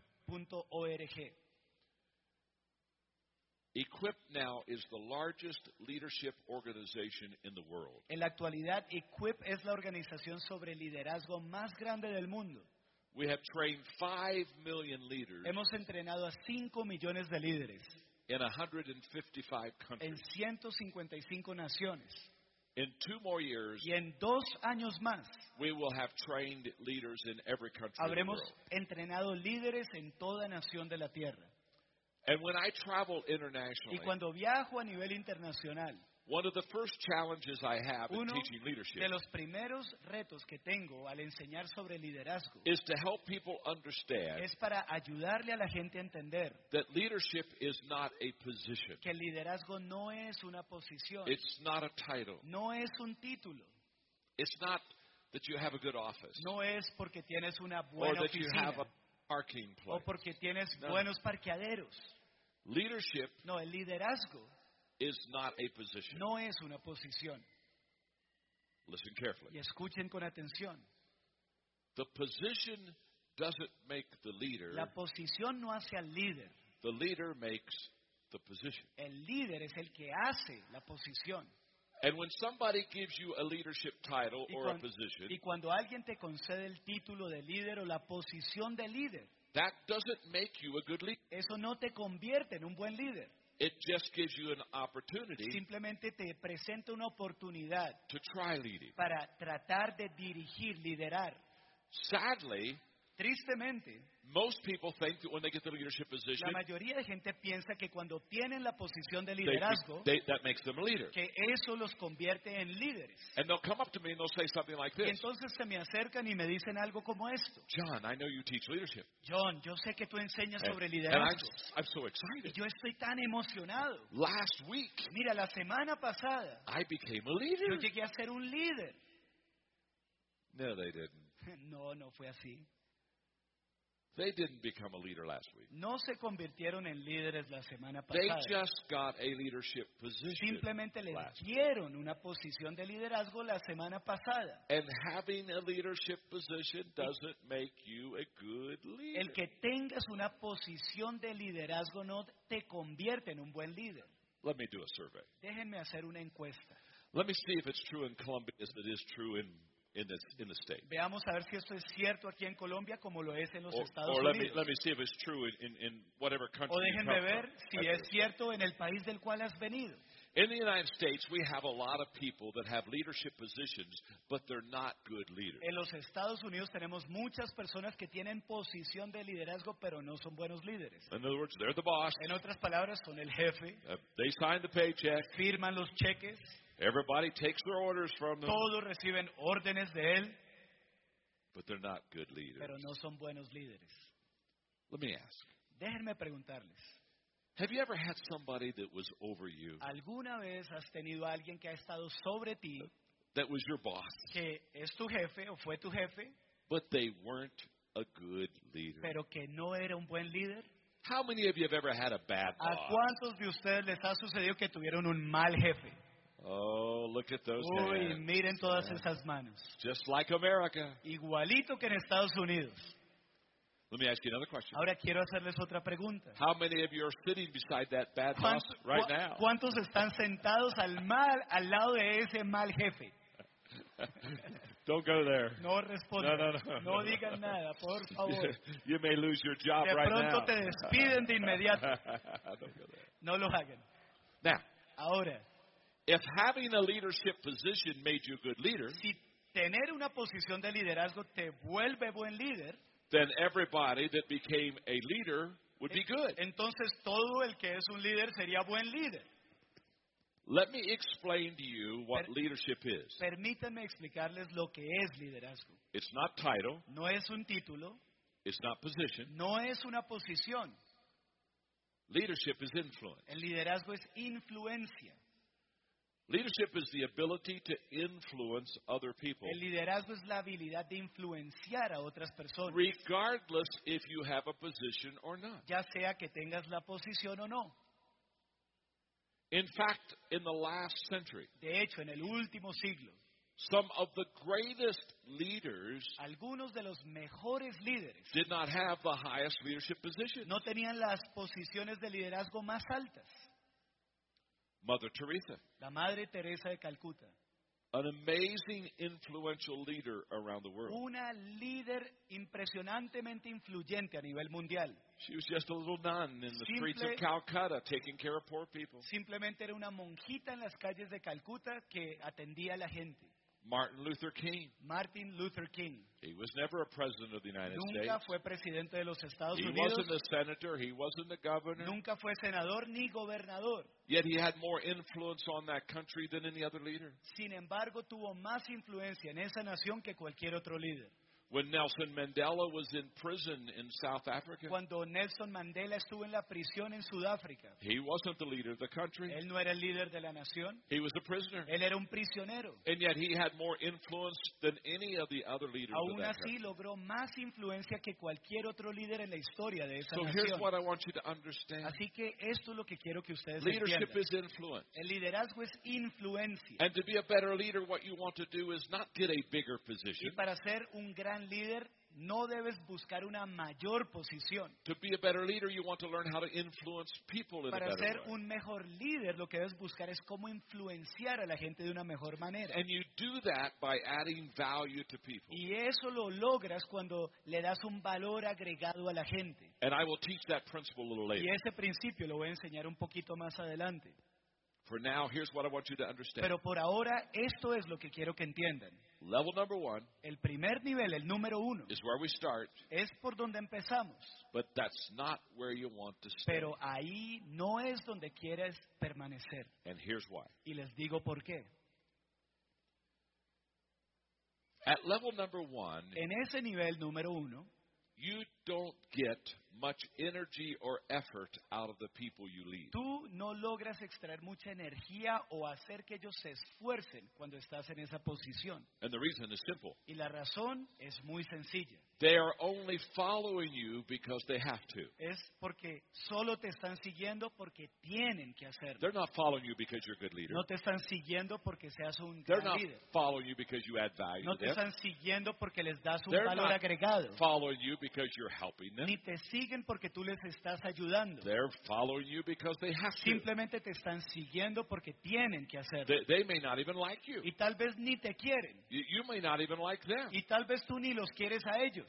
Equip now is the largest leadership organization in the world. En la actualidad, Equip es la organización sobre liderazgo más grande del mundo. We have trained 5 million leaders Hemos entrenado a 5 millones de líderes in 155 en countries. 155 naciones. In two more years, Y en dos años más we will have trained leaders in every country the habremos world. entrenado líderes en toda nación de la tierra. And when I travel Y internationally, cuando viajo a nivel internacional, one of the first challenges I have in Uno teaching leadership de los primeros retos que tengo al enseñar sobre liderazgo is to help people understand es para ayudarle a la gente a entender that leadership is not a position. que el liderazgo no es una posición, It's not a title. no es un título, It's not that you have a good office no es porque tienes una or buena that you have a parking o place. porque tienes No. buenos parqueaderos. Leadership No, el liderazgo is not a position. no es una posición. Listen carefully. Escuchen con atención. The position doesn't make the leader. La posición no hace al líder. The leader makes the position. El líder es el que hace la posición. And when somebody gives you a leadership title Y, or a cuan- position, y cuando alguien te concede el título de líder o la posición de líder, that doesn't make you a good leader. eso no te convierte en un buen líder. It just gives you an opportunity Simplemente te presenta una oportunidad to try leading. para tratar de dirigir, liderar. Sadly, Tristemente, most people think that when they get the leadership position, la mayoría de gente piensa que cuando obtienen la posición de liderazgo, they- that makes them a leader. que eso los convierte en líderes. And they'll come up to me and they'll say something like Y this entonces se me acercan y me dicen algo como esto. John, I know you teach leadership. John, yo sé que tú enseñas And, sobre and I'm, liderazgo. I'm so Y excited. yo estoy tan emocionado. Last week, Mira, la semana pasada I became a yo leader. llegué a ser un líder. No, they didn't. No, no fue así. They didn't become a leader last week. no se convirtieron en líderes la semana They pasada. just got a leadership position. Simplemente les last week. dieron una posición de liderazgo la semana pasada. And having a leadership position doesn't make you a good leader. El que tengas una posición de liderazgo no te convierte en un buen líder. Let me do a survey. Déjenme hacer una encuesta. Let me see if it's true in Columbia as it is true in, in, this, in the state. Veamos a ver si esto es cierto aquí en Colombia como lo es en los Or, Estados or let, me, Unidos. let me see if it's true in, in, in whatever country O you déjenme come ver from. si es cierto en el país del cual has venido. In the United States, we have a lot of people that have leadership positions, but they're not good leaders. En los Estados Unidos tenemos muchas personas que tienen posición de liderazgo pero no son buenos líderes. In other words, they're the boss. En otras palabras, son el jefe, Uh, they sign the paycheck. firman los cheques, Everybody takes their orders from them, todos reciben órdenes de él, but they're not good leaders. pero no son buenos líderes. Let me ask Déjenme preguntarles, Have you ever had somebody that was over you, ¿alguna vez has tenido a alguien que ha estado sobre ti, that was your boss, que es tu jefe o fue tu jefe, but they weren't a good leader? pero que no era un buen líder? How many of you have ever had a bad ¿A boss? cuántos de ustedes les ha sucedido que tuvieron un mal jefe? Oh, look at those Uy, hands. miren todas esas manos. Just like America. Igualito que en Estados Unidos. Let me ask you another question. Ahora quiero hacerles otra pregunta. How many of you are sitting beside that bad boss ¿Cuántos, right now? cuántos están sentados al mal, al lado de ese mal jefe? Don't go there. No respondan. No, no, no. digan nada, por favor. you may lose your job De right pronto now. te despiden de inmediato. Don't go there. No lo hagan. Now, Ahora, if having a leadership position made you a good leader, si tener una posición de liderazgo te vuelve buen líder, then everybody that became a leader would be good. entonces todo el que es un líder sería buen líder. Let me explain to you what Per- leadership is. Permítanme explicarles lo que es liderazgo. It's not title, No es un título, it's not position. no es una posición. Leadership is influence. El liderazgo es influencia. Leadership is the ability to influence other people, El liderazgo es la habilidad de influenciar a otras personas, regardless if you have a position or not. ya sea que tengas la posición o no. In fact, in the last century, De hecho, en el último siglo, some of the greatest leaders algunos de los mejores líderes did not have the highest leadership position. no tenían las posiciones de liderazgo más altas. Mother Teresa, La Madre Teresa de Calcuta, an amazing influential leader around the world. una líder impresionantemente influyente a nivel mundial. She was just a little nun in the streets of Simple- Calcutta taking care of poor people. Simplemente era una monjita en las calles de Calcuta que atendía a la gente. Martin Luther King, Martin Luther King he was never a president of the United nunca States. fue presidente de los Estados He Unidos, wasn't a senator, he wasn't a governor. nunca fue senador ni gobernador. Yet he had more influence on that country than any other leader. Sin embargo, tuvo más influencia en esa nación que cualquier otro líder. When Nelson Mandela was in prison in South Africa, Cuando Nelson Mandela estuvo en la prisión en Sudáfrica, he wasn't the leader of the country. él no era el líder de la nación, He was a prisoner. él era un prisionero. And yet he had more influence than any of the other leaders Aún así logró más influencia que cualquier otro líder en la historia de esa So here's what I want you to understand. Así que esto es lo que quiero que ustedes Leadership entiendan. is influence. El liderazgo es influencia. And to be a better leader, what you want to do is not get a bigger position. Y para ser un gran líder no debes buscar una mayor posición. To be a better leader, you want to learn how to influence people in a Para better ser way. un mejor líder lo que debes buscar es cómo influenciar a la gente de una mejor manera. And you do that by adding value to people. Y eso lo logras cuando le das un valor agregado a la gente. And I will teach that principle a little Y later. ese principio lo voy a enseñar un poquito más adelante. For now, here's what I want you to understand. Pero por ahora esto es lo que quiero que entiendan. Level number one El primer nivel, el número uno, is where we start, es por donde empezamos. but that's not where you want to stay. Pero ahí no es donde quieres permanecer. And here's why. Y les digo por qué. At level number one, En ese nivel número uno, you don't get much energy or effort out of the people you lead. Tú no logras extraer mucha energía o hacer que ellos se esfuercen cuando estás en esa posición. And the reason is simple. Y la razón es muy sencilla. They are only following you because they have to. Es porque solo te están siguiendo porque tienen que hacerlo. They're not following you because you're a good leader. No te están siguiendo porque seas un They're gran not líder. following you because you add value No to te them. están siguiendo porque les das un They're valor not agregado. following you because you're helping them. Ni te siguen porque tú les estás ayudando. They're following you because they have to. Simplemente te están siguiendo porque tienen que hacerlo. They, they may not even like you. Y tal vez ni te quieren. You, you may not even like them. Y tal vez tú ni los quieres a ellos.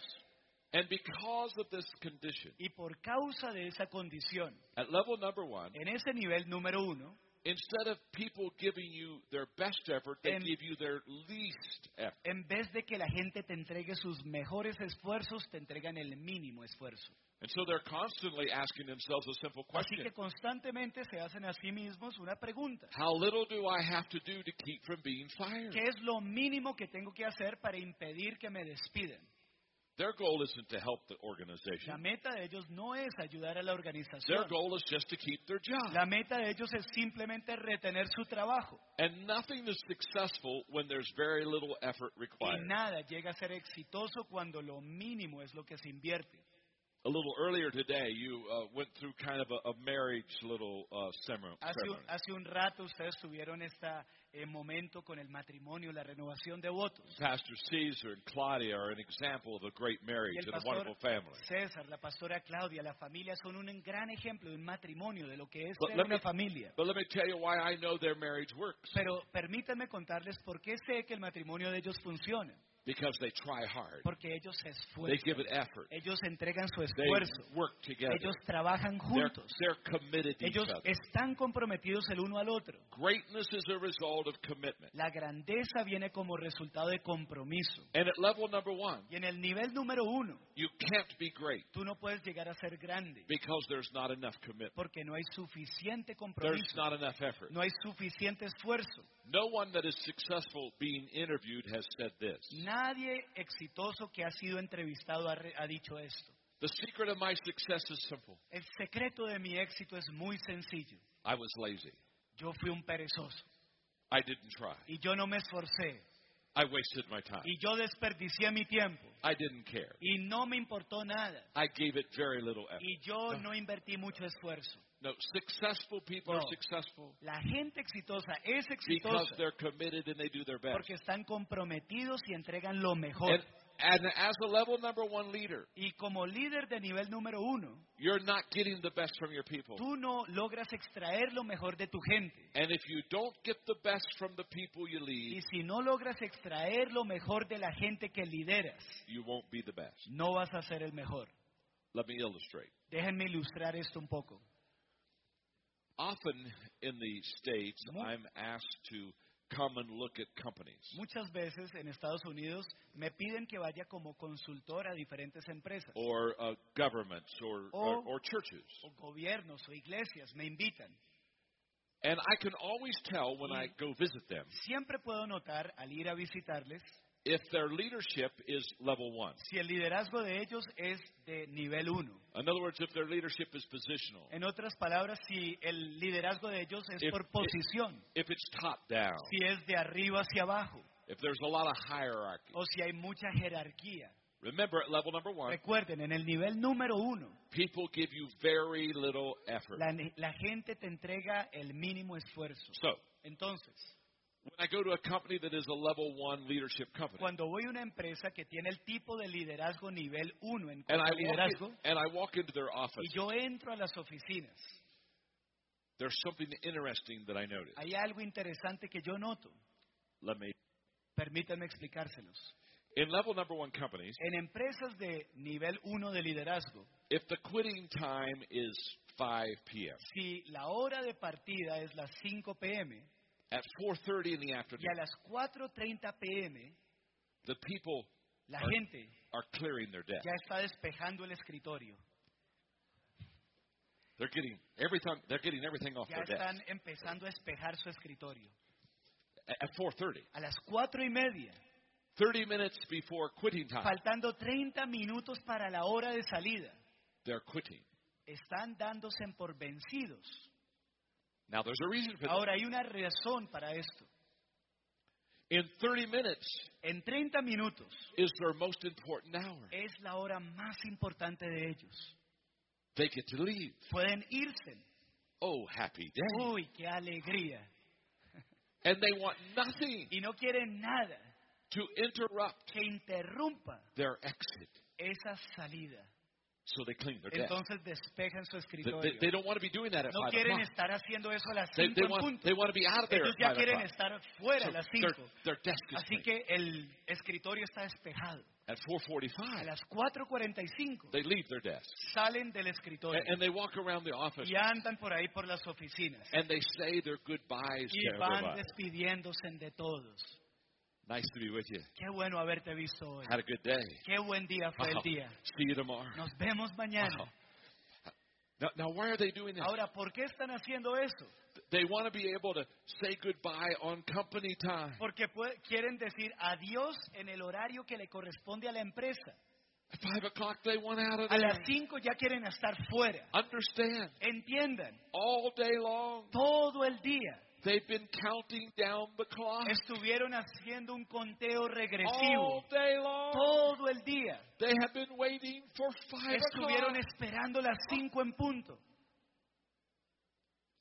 And because of this condition, Y por causa de esa condición, at level number one, en ese nivel número uno, instead of people giving you their best effort, they En- give you their least effort. en vez de que la gente te entregue sus mejores esfuerzos, te entregan el mínimo esfuerzo. And so they're constantly asking themselves a simple Así question que constantemente se hacen a sí mismos una pregunta. How little do I have to do to keep from being fired? ¿Qué es lo mínimo que tengo que hacer para impedir que me despidan? Their goal isn't to help the La organization, meta de ellos no es ayudar a la their organización. goal is just to keep their job. La meta de ellos es simplemente retener su trabajo. And nothing is successful when there's very little effort Y required. nada llega a ser exitoso cuando lo mínimo es lo que se invierte. A little earlier today, you uh, went through kind of a, a marriage little uh, ceremony. Hace un, hace un rato ustedes tuvieron este momento con el matrimonio, la renovación de votos. Pastor Caesar and Claudia are an example of a great marriage and a wonderful family. César, la pastora Claudia, la familia son un gran ejemplo de un matrimonio, de lo que es But ser let una me- familia. But let me tell you why I know their marriage works. Pero permítanme contarles por qué sé que el matrimonio de ellos funciona. Because they try hard. Porque ellos se They give esfuerzan. it effort. Ellos entregan su They esfuerzo. work together. Ellos trabajan They're, juntos. they're committed to each Ellos other. están comprometidos el uno al otro. Greatness is a result of commitment. La grandeza viene como resultado de compromiso. And at level number one, Y en el nivel número uno, you can't be great tú no puedes llegar a ser grande because there's not enough commitment. porque no hay suficiente There's compromiso, not enough effort. no hay suficiente esfuerzo. No one that is successful being interviewed has said this. Nadie exitoso que ha sido entrevistado ha, re- ha dicho esto. The secret of my success is simple. El secreto de mi éxito es muy sencillo. I was lazy. Yo fui un perezoso I didn't try. y yo no me esforcé I wasted my time. y yo desperdicié mi tiempo I didn't care. y no me importó nada I gave it very little effort. y yo no invertí mucho esfuerzo. No, successful people are successful La gente exitosa es because exitosa they're committed and they do their best. porque están comprometidos y entregan lo mejor. And, and as a level number one leader, Y como líder de nivel número uno, you're not getting the best from your people. tú no logras extraer lo mejor de tu gente. And if you don't get the best from the people you Y lead, si no logras extraer lo mejor de la gente que lideras, you won't be the best. no vas a ser el mejor. Let me illustrate. Déjenme ilustrar esto un poco. Often in the States, I'm asked to come and look at companies. Muchas veces en Estados Unidos me piden que vaya como consultor a diferentes empresas, or uh, governments or, or, O- or churches. o gobiernos o iglesias, me invitan. And I can always tell when I go visit them Siempre puedo notar al ir a visitarles if their leadership is level one. si el liderazgo de ellos es de nivel uno. In other words, if their leadership is positional, En otras palabras, si el liderazgo de ellos es If- por posición, if it's top down, si es de arriba hacia abajo, if there's a lot of hierarchy. o si hay mucha jerarquía. Remember, at level number one, Recuerden, en el nivel número uno, people give you very little effort. la, la gente te entrega el mínimo esfuerzo. So, Entonces, when I go to a company that is a level one leadership company, cuando voy a una empresa que tiene el tipo de liderazgo nivel uno en and cuanto I, a walk liderazgo, in, and I walk into their office, y yo entro a las oficinas, there's something interesting that I notice. hay algo interesante que yo noto. Let me. Permítanme explicárselos. In level number one companies, En empresas de nivel 1 de liderazgo, if the quitting time is 5 p.m., si la hora de partida es las 5 pm at 4:30 in the y a afternoon, las 4.30 pm, the people la Are- gente are clearing their desk. ya está despejando el escritorio, They're getting everything. They're getting everything off ya their desk están empezando a despejar su escritorio. at at 4:30. A las 4 y media, 30 minutes before quitting time, faltando 30 minutos para la hora de salida, they're quitting. están dándose por vencidos. Now, there's a reason for that. Ahora hay una razón para esto. In 30 minutes En 30 minutos is their most important hour. es la hora más importante de ellos. They get to leave. Pueden irse. Oh, happy day. Uy, qué alegría. And they want nothing Y no quieren nada to interrupt que interrumpa their exit. esa salida. So they clean their desk. Entonces despejan su They, escritorio. they- they don't want to be doing that at No 5 quieren o'clock. estar haciendo eso a las They, 5 they, en want, punto. they want to be out of there Ellos at ya 5 quieren o'clock. estar fuera So a las their, 5. their desk is Así clean. que el escritorio está despejado. At A 4.45, las 4.45 they leave their desk. salen del escritorio And, and they walk around the office y andan por ahí por las oficinas and they say their goodbyes y to van everybody. despidiéndose de todos. Nice to be with you. Qué bueno haberte visto hoy. Had a good day. Qué buen día fue el Wow. día. See you tomorrow. Nos vemos mañana. Wow. Now, now, why are they doing this? Ahora, ¿por qué están haciendo eso? They want to be able to say goodbye on company time. Porque quieren decir adiós en el horario que le corresponde a la empresa. At 5 o'clock, they want out of A there. las 5 ya quieren estar fuera. Understand, Entiendan, all day long, todo el día they've been counting down the clock. estuvieron haciendo un conteo All regresivo. day long, Todo el día they have been waiting for 5 estuvieron o'clock. esperando las 5 en punto.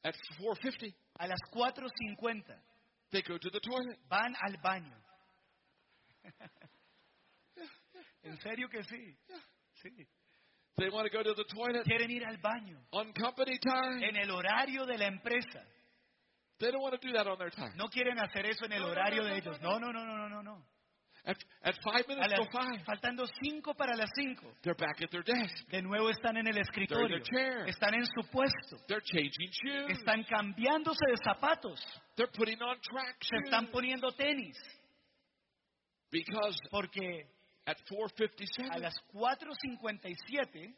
At 4.50, A las 4.50 they go to the toilet. van al baño. En serio que sí. Sí. They want to go to the toilet Quieren ir al baño on company time. en el horario de la empresa. They don't want to do that on their time. No quieren hacer eso en el No, no, horario no, de no, ellos. no, No, no, no, no, no, no. At, at 5 A minutes las- till 5, faltando 5 para las 5. they're back at their desk. De nuevo están en el escritorio. chair. Están en su puesto. They're changing shoes. Están cambiándose de zapatos. They're putting on track Se shoes. están poniendo tenis. Because Porque at a 4.57, las 4.57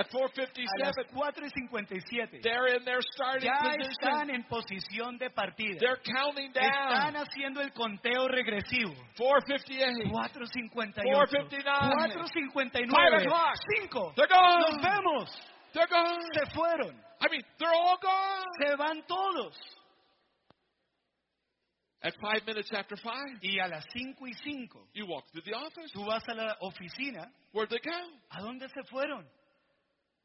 at a las 4.57, 4.57 they're in their starting ya position. están en posición de partida. They're counting Están down. haciendo el conteo regresivo. 4.58. 4.58. 4:59. 4.59. o'clock. 5. They're gone. Nos vemos. They're gone. Se fueron. I mean, they're all gone. Se van todos. At five minutes after five, Y a las 5 y 5, you walk through the office. tú vas a la oficina. Where'd they go? ¿A dónde se fueron?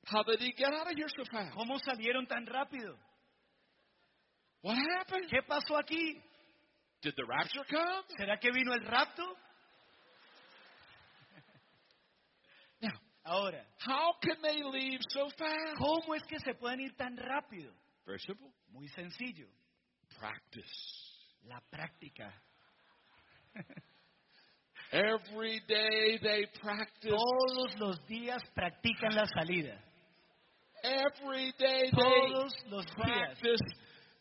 How did he get out of here so fast? ¿Cómo salieron tan rápido? What happened? ¿Qué pasó aquí? Did the rapture come? ¿Será que vino el rapto? Now, Ahora, how can they leave so fast? ¿cómo es que se pueden ir tan rápido? Very simple. Muy sencillo. Practice. La práctica. Every day they practice. Todos los días practican la salida. Every day they Todos los días practice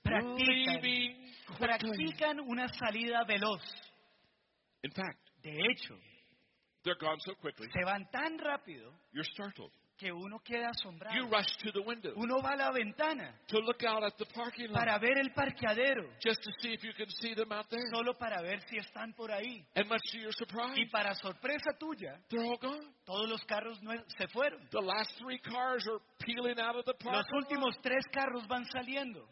practican, leaving quickly. practican una salida veloz. In fact, De hecho, they're gone so quickly, se van tan rápido you're startled. Que uno queda You asombrado. rush to the window Uno va a la ventana to look out at the parking lot para ver el parqueadero, just to see if you can see them out there. solo para ver si están por ahí. And much to your Y surprise, para sorpresa tuya, they're all gone. todos los carros no- se fueron. The last three cars are peeling out of the Los parking lot. últimos tres carros van saliendo.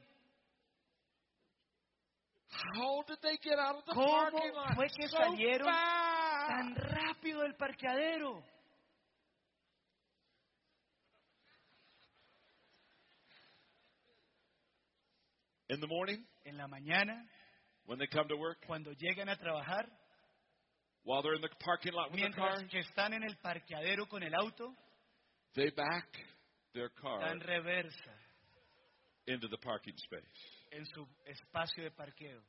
How did they get out of the ¿Cómo parking lot fue que so salieron fast? Tan rápido del parqueadero. In the morning, En la mañana, when they come to work, cuando llegan a trabajar, while they're in the parking lot with their car, mientras que están en el parqueadero con el auto, they back their car dan reversa into the parking space. en su espacio de parqueo.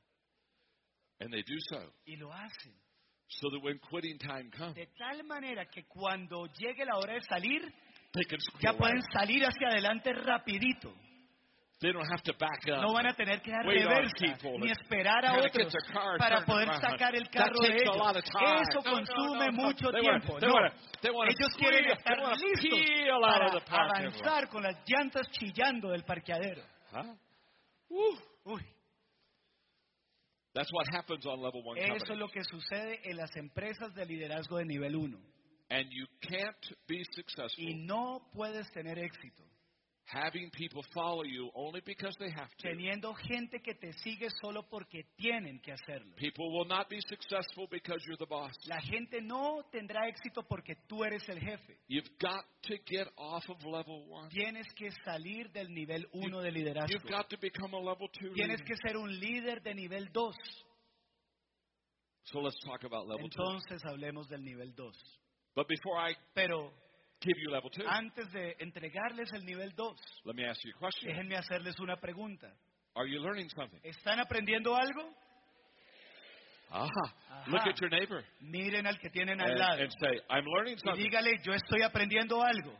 And they do so Y lo hacen. so that when quitting time comes, De tal manera que cuando llegue la hora de salir, they can ya pueden salir hacia adelante rapidito. They don't have to back up. No van a tener que dar reversa people ni esperar a otros car para poder sacar el carro de ellos. Eso no, consume no, no. mucho tiempo. they No. wanna- they wanna Ellos quieren estar listos para avanzar con las llantas chillando del parqueadero. Huh? Woo. Uy, That's what happens on level one eso es lo que sucede en las empresas de liderazgo de nivel 1. And you can't be successful Y no puedes tener éxito having people follow you only because they have to. teniendo gente que te sigue solo porque tienen que hacerlo. People will not be successful because you're the boss. La gente no tendrá éxito porque tú eres el jefe. You've got to get off of level one. Tienes que salir del nivel 1 de You've liderazgo. got to become a level two. Tienes leader. que ser un líder de nivel 2. So let's talk about level two. Entonces hablemos del nivel 2. But before I Pero give you level two, antes de entregarles el nivel 2, let me ask you a question. déjenme hacerles una pregunta. Are you learning something? ¿Están aprendiendo algo? Ajá. Look at your neighbor Miren al que tienen al and, lado and say, I'm learning y something. dígale, yo estoy aprendiendo algo.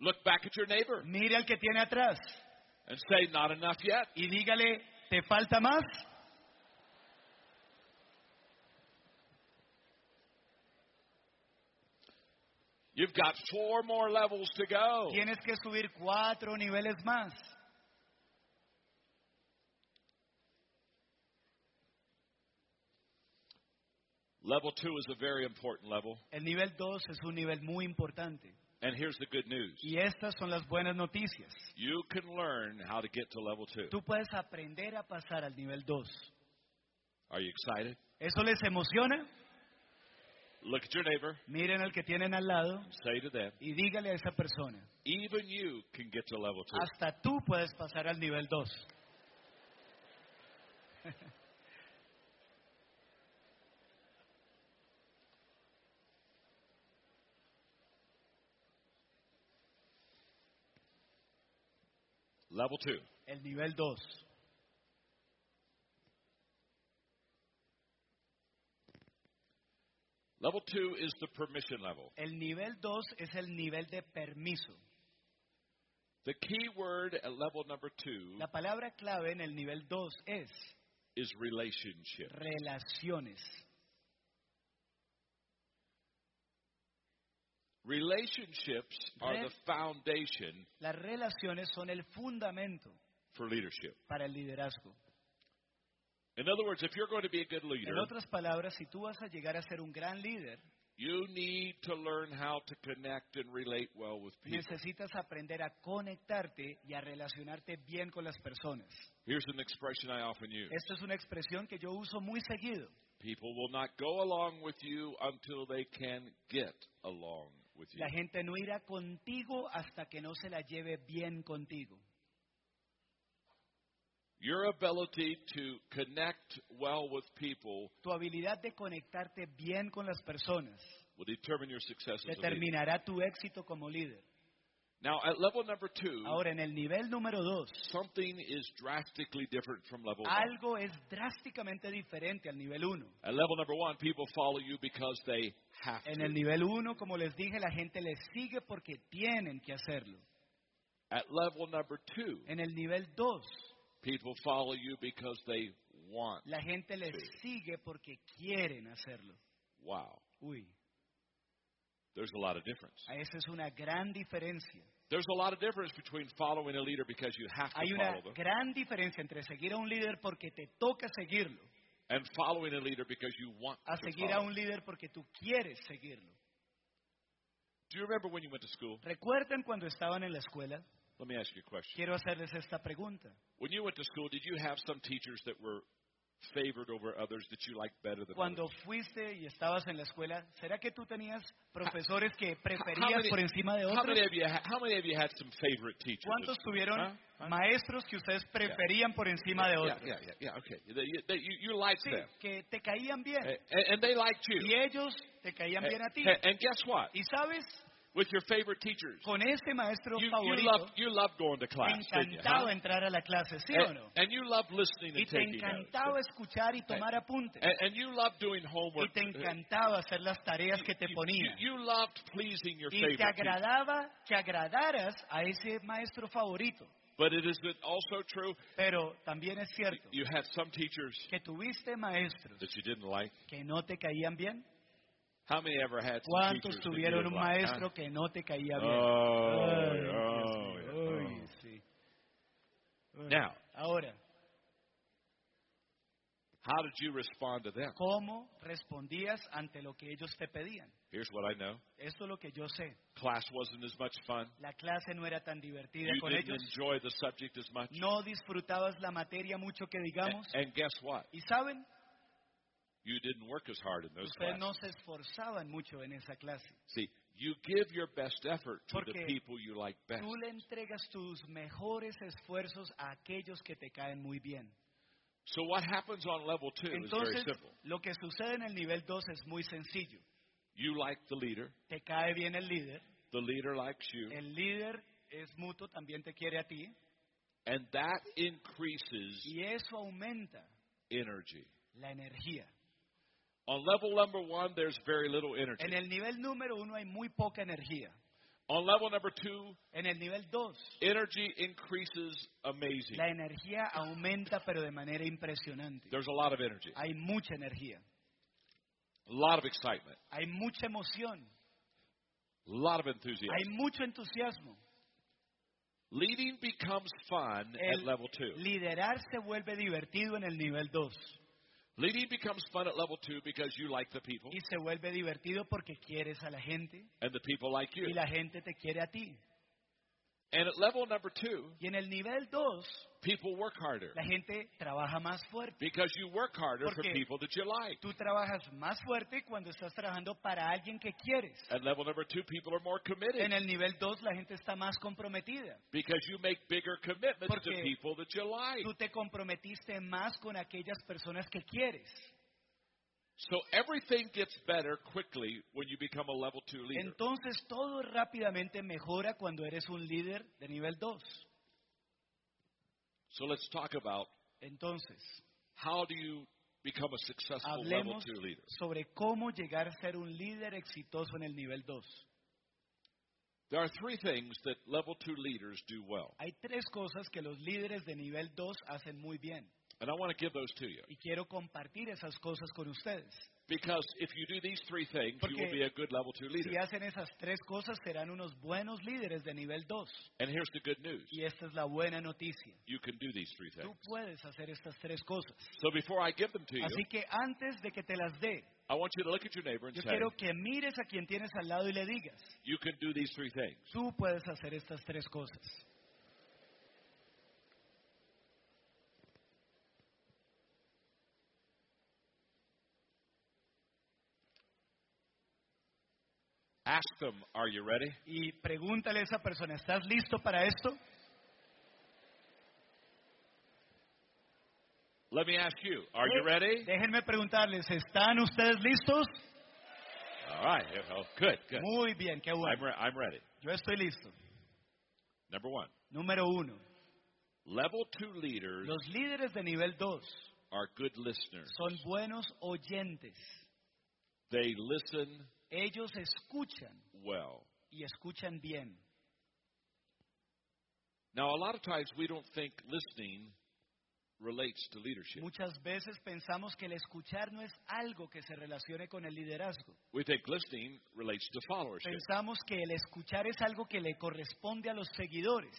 Look back at your neighbor Mire al que tiene atrás and say, not enough yet. y dígale, ¿te falta más? You've got four more levels to go. Tienes que subir cuatro niveles más. Level two is a very important level. El nivel 2 es un nivel muy importante. And here's the good news. Y estas son las buenas noticias. You can learn how to get to level two. Tú puedes aprender a pasar al nivel 2. Are you excited? ¿Eso les emociona? Look at your neighbor Miren al que tienen al lado say to them, y dígale a esa persona, even you can get to level two. hasta tú puedes pasar al nivel 2. Level two. El nivel 2. Level two is the permission level. El nivel 2 es el nivel de permiso. The key word at level number two La palabra clave en el nivel 2 es is relationship. relaciones. Relationships are Re- the foundation Las relaciones son el fundamento for leadership. para el liderazgo. In other words, if you're going to be a good leader, En otras palabras, si tú vas a llegar a ser un gran líder, you need to learn how to connect and relate well with people. necesitas aprender a conectarte y a relacionarte bien con las personas. Here's an expression I often use. Esta es una expresión que yo uso muy seguido. People will not go along with you until they can get along with you. La gente no irá contigo hasta que no se la lleve bien contigo. Your ability to connect well with people Tu habilidad de conectarte bien con las personas will determine your success as a leader. determinará tu éxito como líder. Now, at level number two, Ahora, en el nivel número dos, something is drastically different from level one. algo es drásticamente diferente al nivel uno. At level number one, people follow you because they have En to. el nivel uno, como les dije, la gente les sigue porque tienen que hacerlo. At level number two, En el nivel dos, people follow you because they want. la gente les Sí. sigue porque quieren hacerlo. Wow, Uy, there's a lot of difference. esa es una gran diferencia. There's a lot of difference between following a leader because you have to Hay una follow them gran diferencia entre seguir a un líder porque te toca seguirlo, and following a leader because you want a to seguir a follow. un líder porque tú quieres seguirlo. Do you remember when you went to school? ¿Recuerdan cuando estaban en la escuela? Let me ask you a question. Quiero hacerles esta pregunta. When you went to school, did you have some teachers that were favored over others that you liked better than Cuando others? fuiste y estabas en la escuela, ¿será que tú tenías profesores que How preferías many, por encima de how otros? many of you ha- how many of you had some favorite teachers? ¿Cuántos tuvieron Huh? Huh? maestros que ustedes preferían por encima de yeah, otros? yeah, yeah, yeah, okay. That you, that you, you liked Sí, them. que te caían bien. And, and they liked you. Y ellos te caían eh, bien a ti. And, and guess what? Y sabes, with your favorite teachers. con ese maestro You, you favorito, loved you loved going to class, you? encantaba entrar a la clase, ¿sí o And, no? and you loved listening Y and te taking notes. encantaba escuchar y tomar apuntes. And, and you loved doing Y homework. te encantaba hacer las tareas que te You- ponía. You, you loved pleasing your Y favorite te teacher. agradaba que agradaras a ese maestro favorito. But it is also true Pero también es cierto you had some teachers que tuviste maestros that you didn't like. que no te caían bien. How many ever had ¿Cuántos tuvieron un like, maestro que no te caía bien? Oh, Ay, Dios oh, oh. ay, sí. Ay. Now, Ahora, how did you respond to them? ¿cómo respondías ante lo que ellos te pedían? Here's what I know. Esto es lo que yo sé. Class wasn't as much fun. La clase no era tan divertida You con didn't ellos. enjoy the subject as much. No disfrutabas la materia mucho que digamos. And, and guess what? Y saben, You didn't work as hard in those classes. no se esforzaban mucho en esa clase. See, you give your best effort to the people you like best. Tú le entregas tus mejores esfuerzos a aquellos que te caen muy bien. So what happens on level two is very simple. lo que sucede en el nivel 2 es muy sencillo. You like the leader. Te cae bien el líder, The leader likes you. el líder es mutuo, también te quiere a ti, And that increases y eso aumenta energy. la energía. On level number one, there's very little energy. En el nivel número uno hay muy poca energía. On level number two, En el nivel 2, energy increases amazing. la energía aumenta pero de manera impresionante. There's a lot of energy, Hay mucha energía, a lot of excitement, hay mucha emoción, a lot of enthusiasm. hay mucho entusiasmo. Leading becomes fun at level two. liderar se vuelve divertido en el nivel 2 Leading becomes fun at level two because you like the people y se vuelve divertido porque quieres a la gente and the people like you. y la gente te quiere a ti. And at level number two, Y en el nivel 2, people work harder la gente trabaja más fuerte. because you work harder for Porque- people that you like. Tú trabajas más fuerte cuando estás trabajando para alguien que quieres. At level number two, people are more committed En el nivel 2 la gente está más comprometida. because you make bigger commitments to Porque people that you like. Tú te comprometiste más con aquellas personas que quieres. So everything gets better quickly when you become a level two leader. Entonces todo rápidamente mejora cuando eres un líder de nivel 2. So let's talk about Entonces, how do you become a successful level hablemos leader. sobre cómo llegar a ser un líder exitoso en el nivel 2. There are three things that level two leaders do well, Hay tres cosas que los líderes de nivel 2 hacen muy bien. And I want to give those to you. Y quiero compartir esas cosas con ustedes. Because if you do these three things, you will Porque be a good level two leader. Si hacen esas tres cosas, serán unos buenos líderes de nivel 2. And here's the good news Y esta es la buena noticia. you can do these three Tú things. puedes hacer estas tres cosas. So before I give them to you, Así que antes de que te las dé, I want you to look at your neighbor and yo say, quiero que mires a quien tienes al lado y le digas, You can do these three things. tú puedes hacer estas tres cosas. Ask them, Are you ready? Y pregúntale a esa persona, ¿estás listo para esto? Let me ask you, Are you oh, ready? Déjenme preguntarles, ¿están ustedes listos? All right. Oh, good, good. Muy bien, qué bueno. I'm, re- I'm ready. Yo estoy listo. Number one Número uno, level two leaders los líderes de nivel 2 are good listeners. son buenos oyentes. They listen Ellos escuchan well. y escuchan bien. Now, a lot of times we don't think listening relates to leadership. Muchas veces pensamos que el escuchar no es algo que se relacione con el liderazgo. We think listening relates to followership. Pensamos que el escuchar es algo que le corresponde a los seguidores.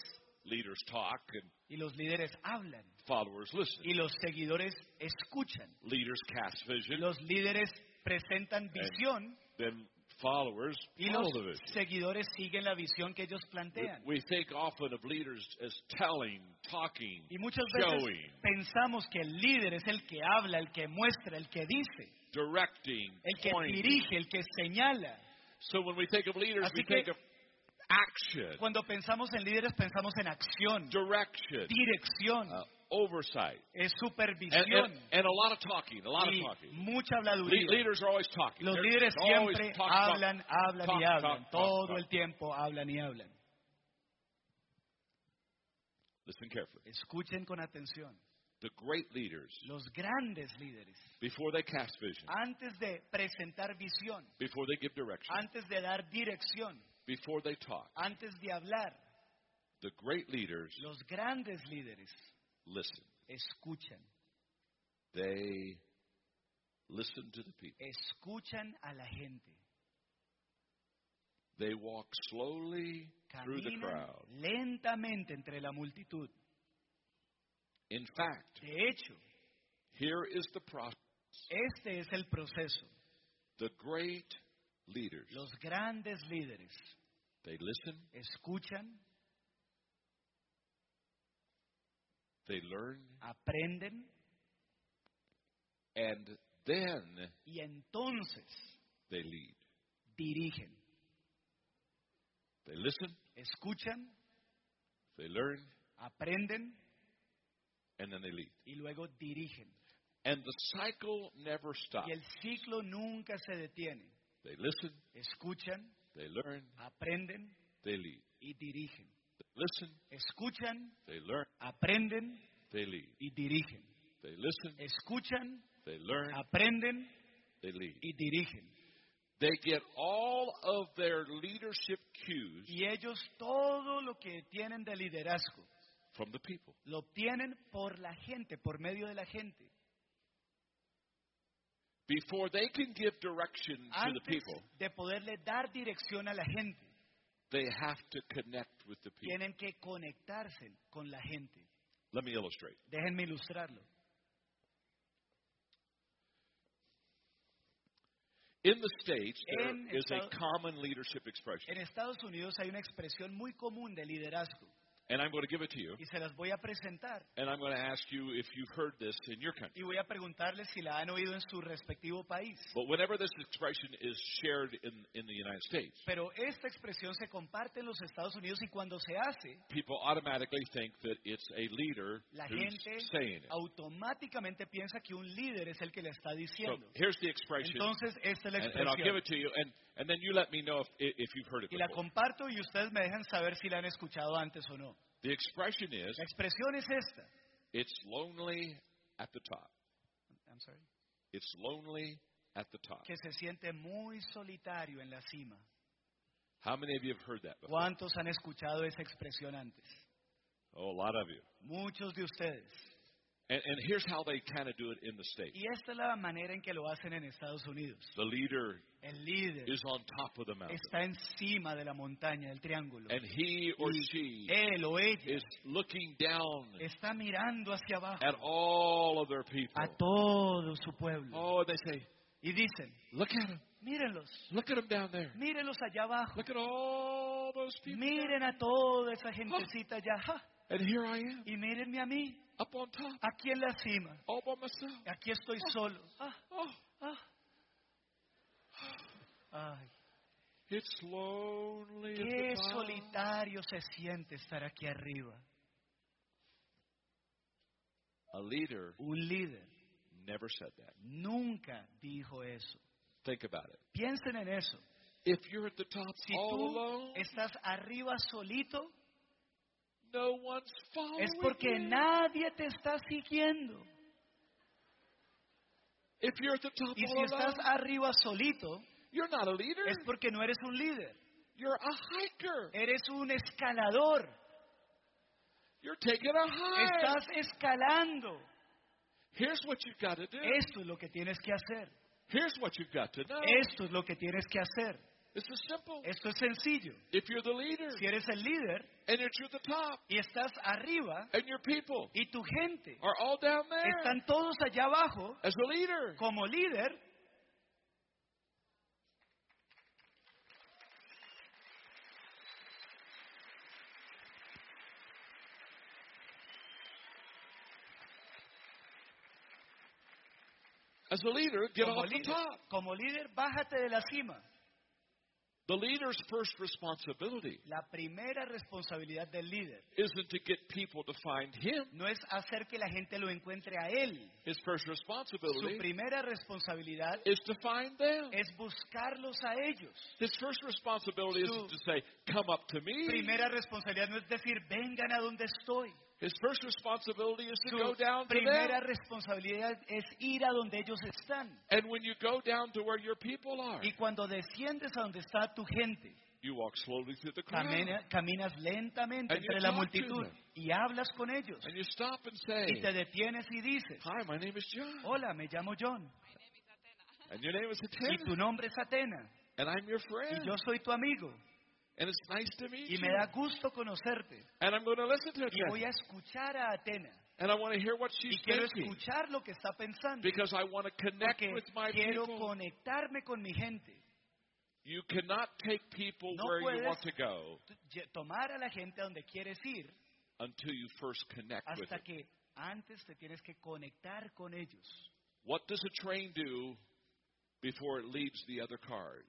Leaders talk and Y los líderes hablan. followers listen. Y los seguidores escuchan. Leaders cast vision, Los líderes presentan visión then followers y los seguidores siguen la visión que ellos We, plantean. we think often of leaders as telling, talking, Y muchas veces showing, pensamos que el líder es el que habla, el que muestra, el que dice, directing, el que pointing. dirige, el que señala. So when we think of leaders, Así we que- think of action, Cuando pensamos en líderes pensamos en acción, direction, dirección, uh, oversight. es And, supervisión and, and a lot of talking, a lot of talking. mucha Le- leaders are always talking. Los They're líderes siempre talk, talk, hablan, hablan talk, y hablan. Todo el tiempo hablan y hablan. Listen carefully. Escuchen con atención. The great leaders, Los grandes líderes, before they cast vision, antes de presentar visión, before they give direction, antes de dar dirección, before they talk, antes de hablar, the great leaders los grandes líderes listen. escuchan. They listen to the people. Escuchan a la gente. They walk slowly through the crowd. lentamente entre la multitud. In fact, De hecho, here is the process. este es el proceso. The great leaders, Los grandes líderes they listen, escuchan, they learn, aprenden and then y entonces they lead. dirigen. They listen, Escuchan, they learn, aprenden and then they lead. y luego dirigen. And the cycle never stops. Y el ciclo nunca se detiene. They listen, Escuchan, they learn, aprenden they lead. y dirigen. They listen, Escuchan, they learn, aprenden they lead. y dirigen. They listen, Escuchan, they learn, aprenden they lead. y dirigen. They get all of their leadership cues Y ellos todo lo que tienen de liderazgo from the people. lo obtienen por la gente, por medio de la gente. Before they can give direction to the Antes people, de poderle dar dirección a la gente, they have to connect with the people. tienen que conectarse con la gente. Let me illustrate. Déjenme ilustrarlo. In the States, there En is a common leadership expression, En Estados Unidos hay una expresión muy común de liderazgo and I'm going to give it to you, y se las voy a presentar and I'm going to ask you if you've heard this in your country. y voy a preguntarles si la han oído en su respectivo país. But whenever this expression is shared in, in the United States, Pero esta expresión se comparte en los Estados Unidos y cuando se hace, people automatically think that it's a leader la who's gente saying it. automáticamente piensa que un líder es el que le está So diciendo. here's the expression, Entonces, esta es la and, and I'll give expresión. it to you, and, and then you let me know if, if you've heard it Y la before. comparto y ustedes me dejan saber si la han escuchado antes o no. The expression is, La expresión es esta. it's lonely at the top. I'm sorry. It's lonely at the top. Que se siente muy solitario en la cima. How many of you have heard that before? ¿Cuántos han escuchado esa expresión antes? Oh, a lot of you. Muchos de ustedes. And, and here's how they kind of do it in the States. Y esta es la manera en que lo hacen en Estados Unidos. The leader El líder is on top of the mountain, está encima de la montaña, del triángulo. and he or she él o ella is looking down está mirando hacia abajo at all of their people. a todo su pueblo. Oh, they say, Y dicen, look at them. Mírenlos, Look at them down there. mírenlos allá abajo. Look at all those people. Miren a toda esa gentecita allá. ¡Ja! And here I am, Y mírenme a mí, up on top, aquí en la cima. all by myself. Aquí estoy solo. Ah, Oh, ah. Ay, it's lonely at qué solitario se siente estar aquí arriba. A leader Un líder never said that. nunca dijo eso. Think about it. Piensen en eso. If you're at the top Si all tú alone, estás arriba solito, no one's following es porque you. nadie te está siguiendo. If you're at the top Y all si estás alone, arriba solito, you're not a leader. es porque no eres un líder. You're a hiker. Eres un escalador. You're taking a hike. Estás escalando. Here's what you've got to do. Esto es lo que tienes que hacer. Here's what you've got to know. Esto es lo que tienes que hacer. This is simple. Esto es sencillo. If you're the leader Si eres el líder and you're the top y estás arriba and your people y tu gente are all down there están todos allá abajo as a leader, como líder, as a leader, get como off the líder, top. como líder, bájate de la cima. The leader's first responsibility La primera responsabilidad del líder isn't to get people to find him. no es hacer que la gente lo encuentre a él. His first Su responsibility primera responsabilidad is to find them. es buscarlos a ellos. His first responsibility Su- isn't to say, come up to me. Primera responsabilidad no es decir, vengan a donde estoy. His first responsibility is to go down to primera them. responsabilidad es ir a donde ellos están. And when you go down to where your people are, Y cuando desciendes a donde está tu gente, you walk slowly through the crowd. camina- caminas lentamente And you entre la talk to multitud them. y hablas con ellos. And you stop and say, Y te detienes y dices, Hi, my name is John. hola, me llamo John. And your name is Y Atena. tu nombre es Atena. And I'm your Y friend. yo soy tu amigo. And it's nice to meet Y you. me da gusto conocerte. And I'm going to listen to Y voy a escuchar a Atena. And I want to hear what she's Y quiero thinking. escuchar lo que está pensando. Because I want to connect Porque with my quiero people. conectarme con mi gente. You cannot take people No where you puedes- want to go T- Tomar a la gente a donde quieres ir until you first connect with hasta them. que antes te tienes que conectar con ellos. What does a train do before it leaves the other cars?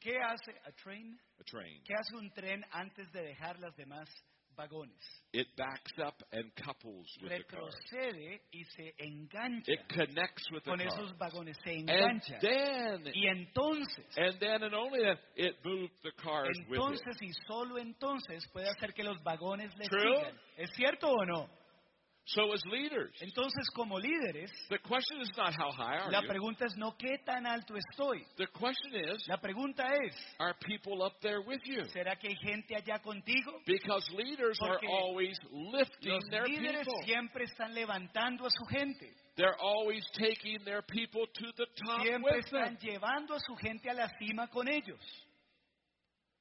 ¿Qué hace a train? A train. ¿Qué hace un tren antes de dejar las demás vagones? It backs up and couples with the car. Y se engancha It connects with the con car. esos vagones, se And then, Y entonces, and then, and only then, it moved the cars with it. entonces y solo entonces puede hacer que los vagones le True. sigan. ¿Es cierto o no? So as leaders, Entonces, como líderes, the question is not how high are la you. pregunta es no qué tan alto estoy. The question is, La pregunta es, are people up there with you? ¿será que hay gente allá contigo? Because leaders are Porque always lifting Los their líderes people. siempre están levantando a su gente. They're always taking their people to the top Siempre with them. están llevando a su gente a la cima con ellos.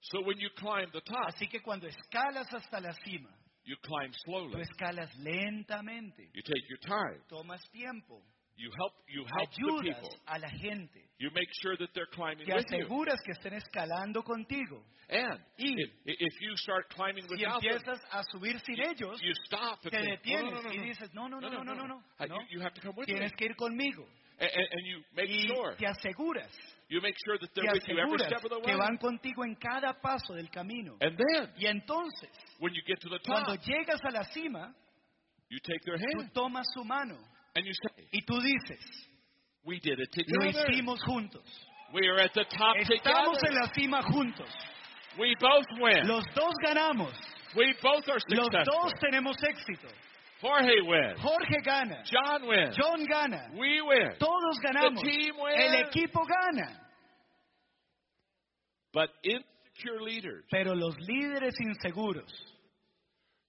So when you climb the top, Así que cuando escalas hasta la cima, you climb tú slowly. escalas lentamente, You take your time. tomas tiempo, You help you help the ayudas people. a la gente, You make sure that they're climbing te with you. aseguras que estén escalando contigo. And Y- if, if you start climbing Si without them, empiezas a subir sin ellos, you stop and te think, "Oh, no, detienes no, no, y no. dices, no, no, no, no, no, no, no, no. You, you have to come with me. Tienes que ir conmigo. And, and- and you make Y sure. te aseguras, You make sure that they're with you every aseguras step of the que way. van contigo en cada paso del camino. And then, Y entonces, when you get to the cuando top, llegas a la cima, you take their tú hand tomas su mano and you say, y tú dices, We did it lo together. hicimos juntos. We are at the top Estamos en together. la cima juntos. We both win. Los dos ganamos. we both are Los successful. dos tenemos éxito. Jorge wins. Jorge gana. John wins. John gana. we win. Todos ganamos. The team wins. El equipo gana. But insecure leaders Pero los líderes inseguros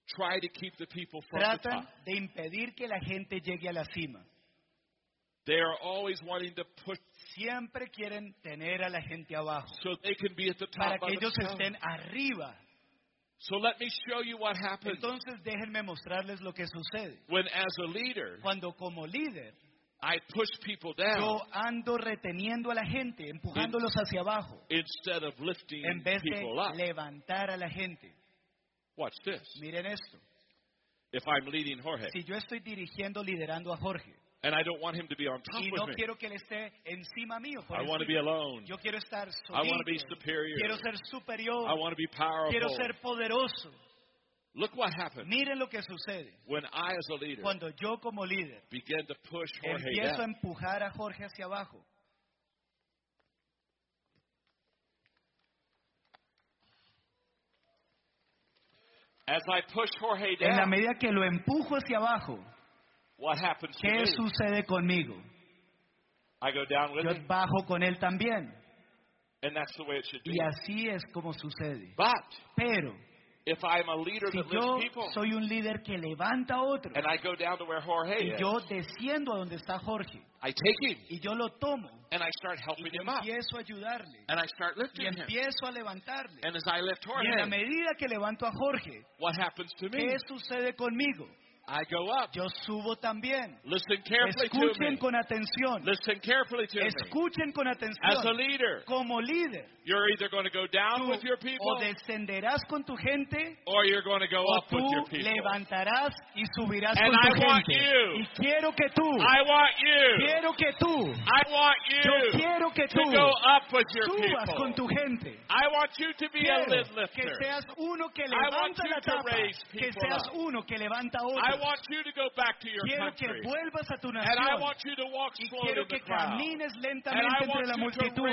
try to keep the people from the tratan top. de impedir que la gente llegue a la cima. They are always wanting to push Siempre quieren tener a la gente abajo so they can be at the top para que ellos estén arriba. So let me show you what happens Entonces déjenme mostrarles lo que sucede. when, as a leader, Cuando como líder I push people down yo ando reteniendo a la gente, empujándolos hacia abajo, instead of lifting en vez de people up. levantar a la gente. Watch this. Miren esto. If I'm leading Jorge Si yo estoy dirigiendo, liderando a Jorge, and I don't want him to be on top y no me, quiero que él esté encima mío, por I want to be alone. yo quiero estar I want to be superior. quiero ser superior, I want to be powerful. quiero ser poderoso. Look what happened Miren lo que sucede when I, as a leader, cuando yo como líder began to push Jorge empiezo a down. empujar a Jorge hacia abajo. As I push Jorge En la down, medida que lo empujo hacia abajo, what happens to ¿qué me? sucede conmigo? I go down with Yo him, bajo con él también. and that's the way it should be. Y así es como sucede. But Pero if I'm a leader si that yo lifts people, soy un líder que levanta a otro and I go down to where Jorge y is, yo desciendo a donde está Jorge I take him y yo lo tomo and I start y helping yo him up, empiezo a ayudarle and I start y lifting him. empiezo a levantarle. And as I lift Y en la Jorge, medida que levanto a Jorge, what happens to me? ¿qué sucede conmigo? I go up. yo subo también. Listen carefully to Escuchen me. con atención. Listen carefully to me. Escuchen con As a atención. leader, Como líder, you're either going to go down with your o people descenderás con tu gente or you're going to go o up with tú your people. levantarás y subirás And con tu I want gente. you. Y quiero que tú, I want you. quiero que tú, I want yo you quiero que to tú go up with your subas people. con tu gente. I want you to be a Quiero lid que lifter. seas uno que I want levanta you la to tapa, raise que people seas uno que levanta a. want you to go back to your Quiero que vuelvas a tu And I nación. want you to walk Y quiero que camines lentamente I entre want la you to multitud.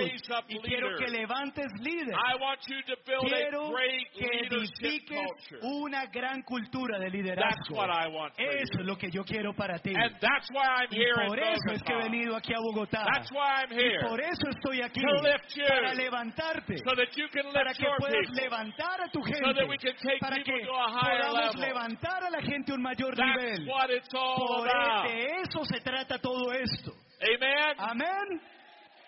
Y quiero que levantes líderes. I want you to build a Quiero que leadership edifiques culture. una gran cultura de That's liderazgo. what I want for Eso es lo que yo quiero para ti. And that's why I'm Y por eso es que he venido aquí a Bogotá. That's why I'm Y here. por eso estoy aquí. To lift you. Para levantarte. So that you can Para que puedas levantar a tu So gente. that we can take Para que to a higher podamos level. levantar a la gente un mayor nivel. what it's all Por about. de eso se trata todo esto. Amen? Amén.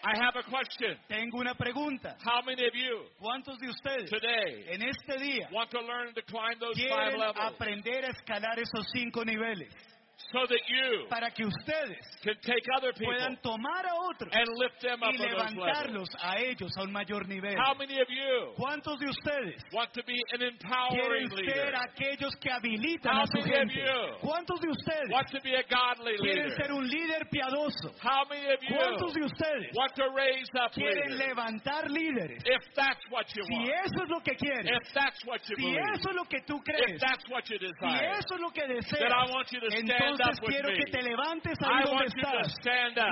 I have a question. Tengo una pregunta. How many of you ¿Cuántos de ustedes today en este día want to learn to climb those five levels aprender a escalar esos cinco niveles? So that you Para que ustedes can take other people puedan tomar a otros and lift them up y to those levels? levantarlos a ellos a un mayor nivel. How many of you ¿Cuántos de ustedes want to be an quieren empowering leader? ser aquellos que habilitan How a su many of gente? you ¿Cuántos de ustedes Want to be a godly quieren leader? ser un líder piadoso? How many of ¿Cuántos you de ustedes want to raise up quieren leaders? levantar líderes? If that's what you Si want, eso es lo que quieres, if that's what you si believe, eso es lo que tú if crees, that's what you desire, si eso es lo que then deseas, I want you to stand entonces quiero que te levantes I ahí donde estás.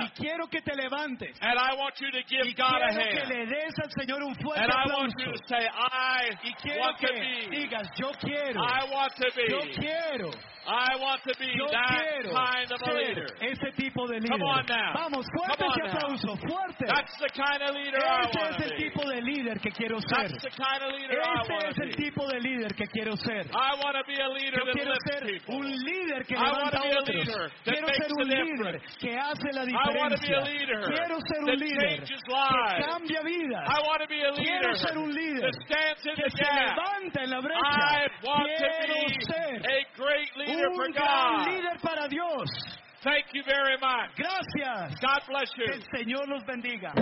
Y quiero que te levantes. And I want you to Y a quiero que le des al Señor un fuerte And I want you aplauso. to say, I Y quiero want to que be. digas, yo quiero, I want to yo quiero, I want to be yo that quiero kind of a leader. ese tipo de líder. Come on now. Vamos, fuerte Come now. aplauso, fuerte. That's the kind of leader I Ese want es el be. tipo de líder que quiero ser. That's the kind of leader I Ese want es el be. tipo de líder que quiero ser. I want to be a leader Yo that quiero ser people. un líder que I levanta otros. leader that Quiero makes ser un a líder difference. que hace la I want to be diferencia. a leader Quiero ser un that líder changes que lives. cambia vidas. I want to be a Quiero leader ser un líder that stands in que the se gap. levanta en la brecha. I want to Quiero be ser a great leader for un gran God. líder para Dios. Thank you very much. Gracias. God bless Que you. el Señor los bendiga.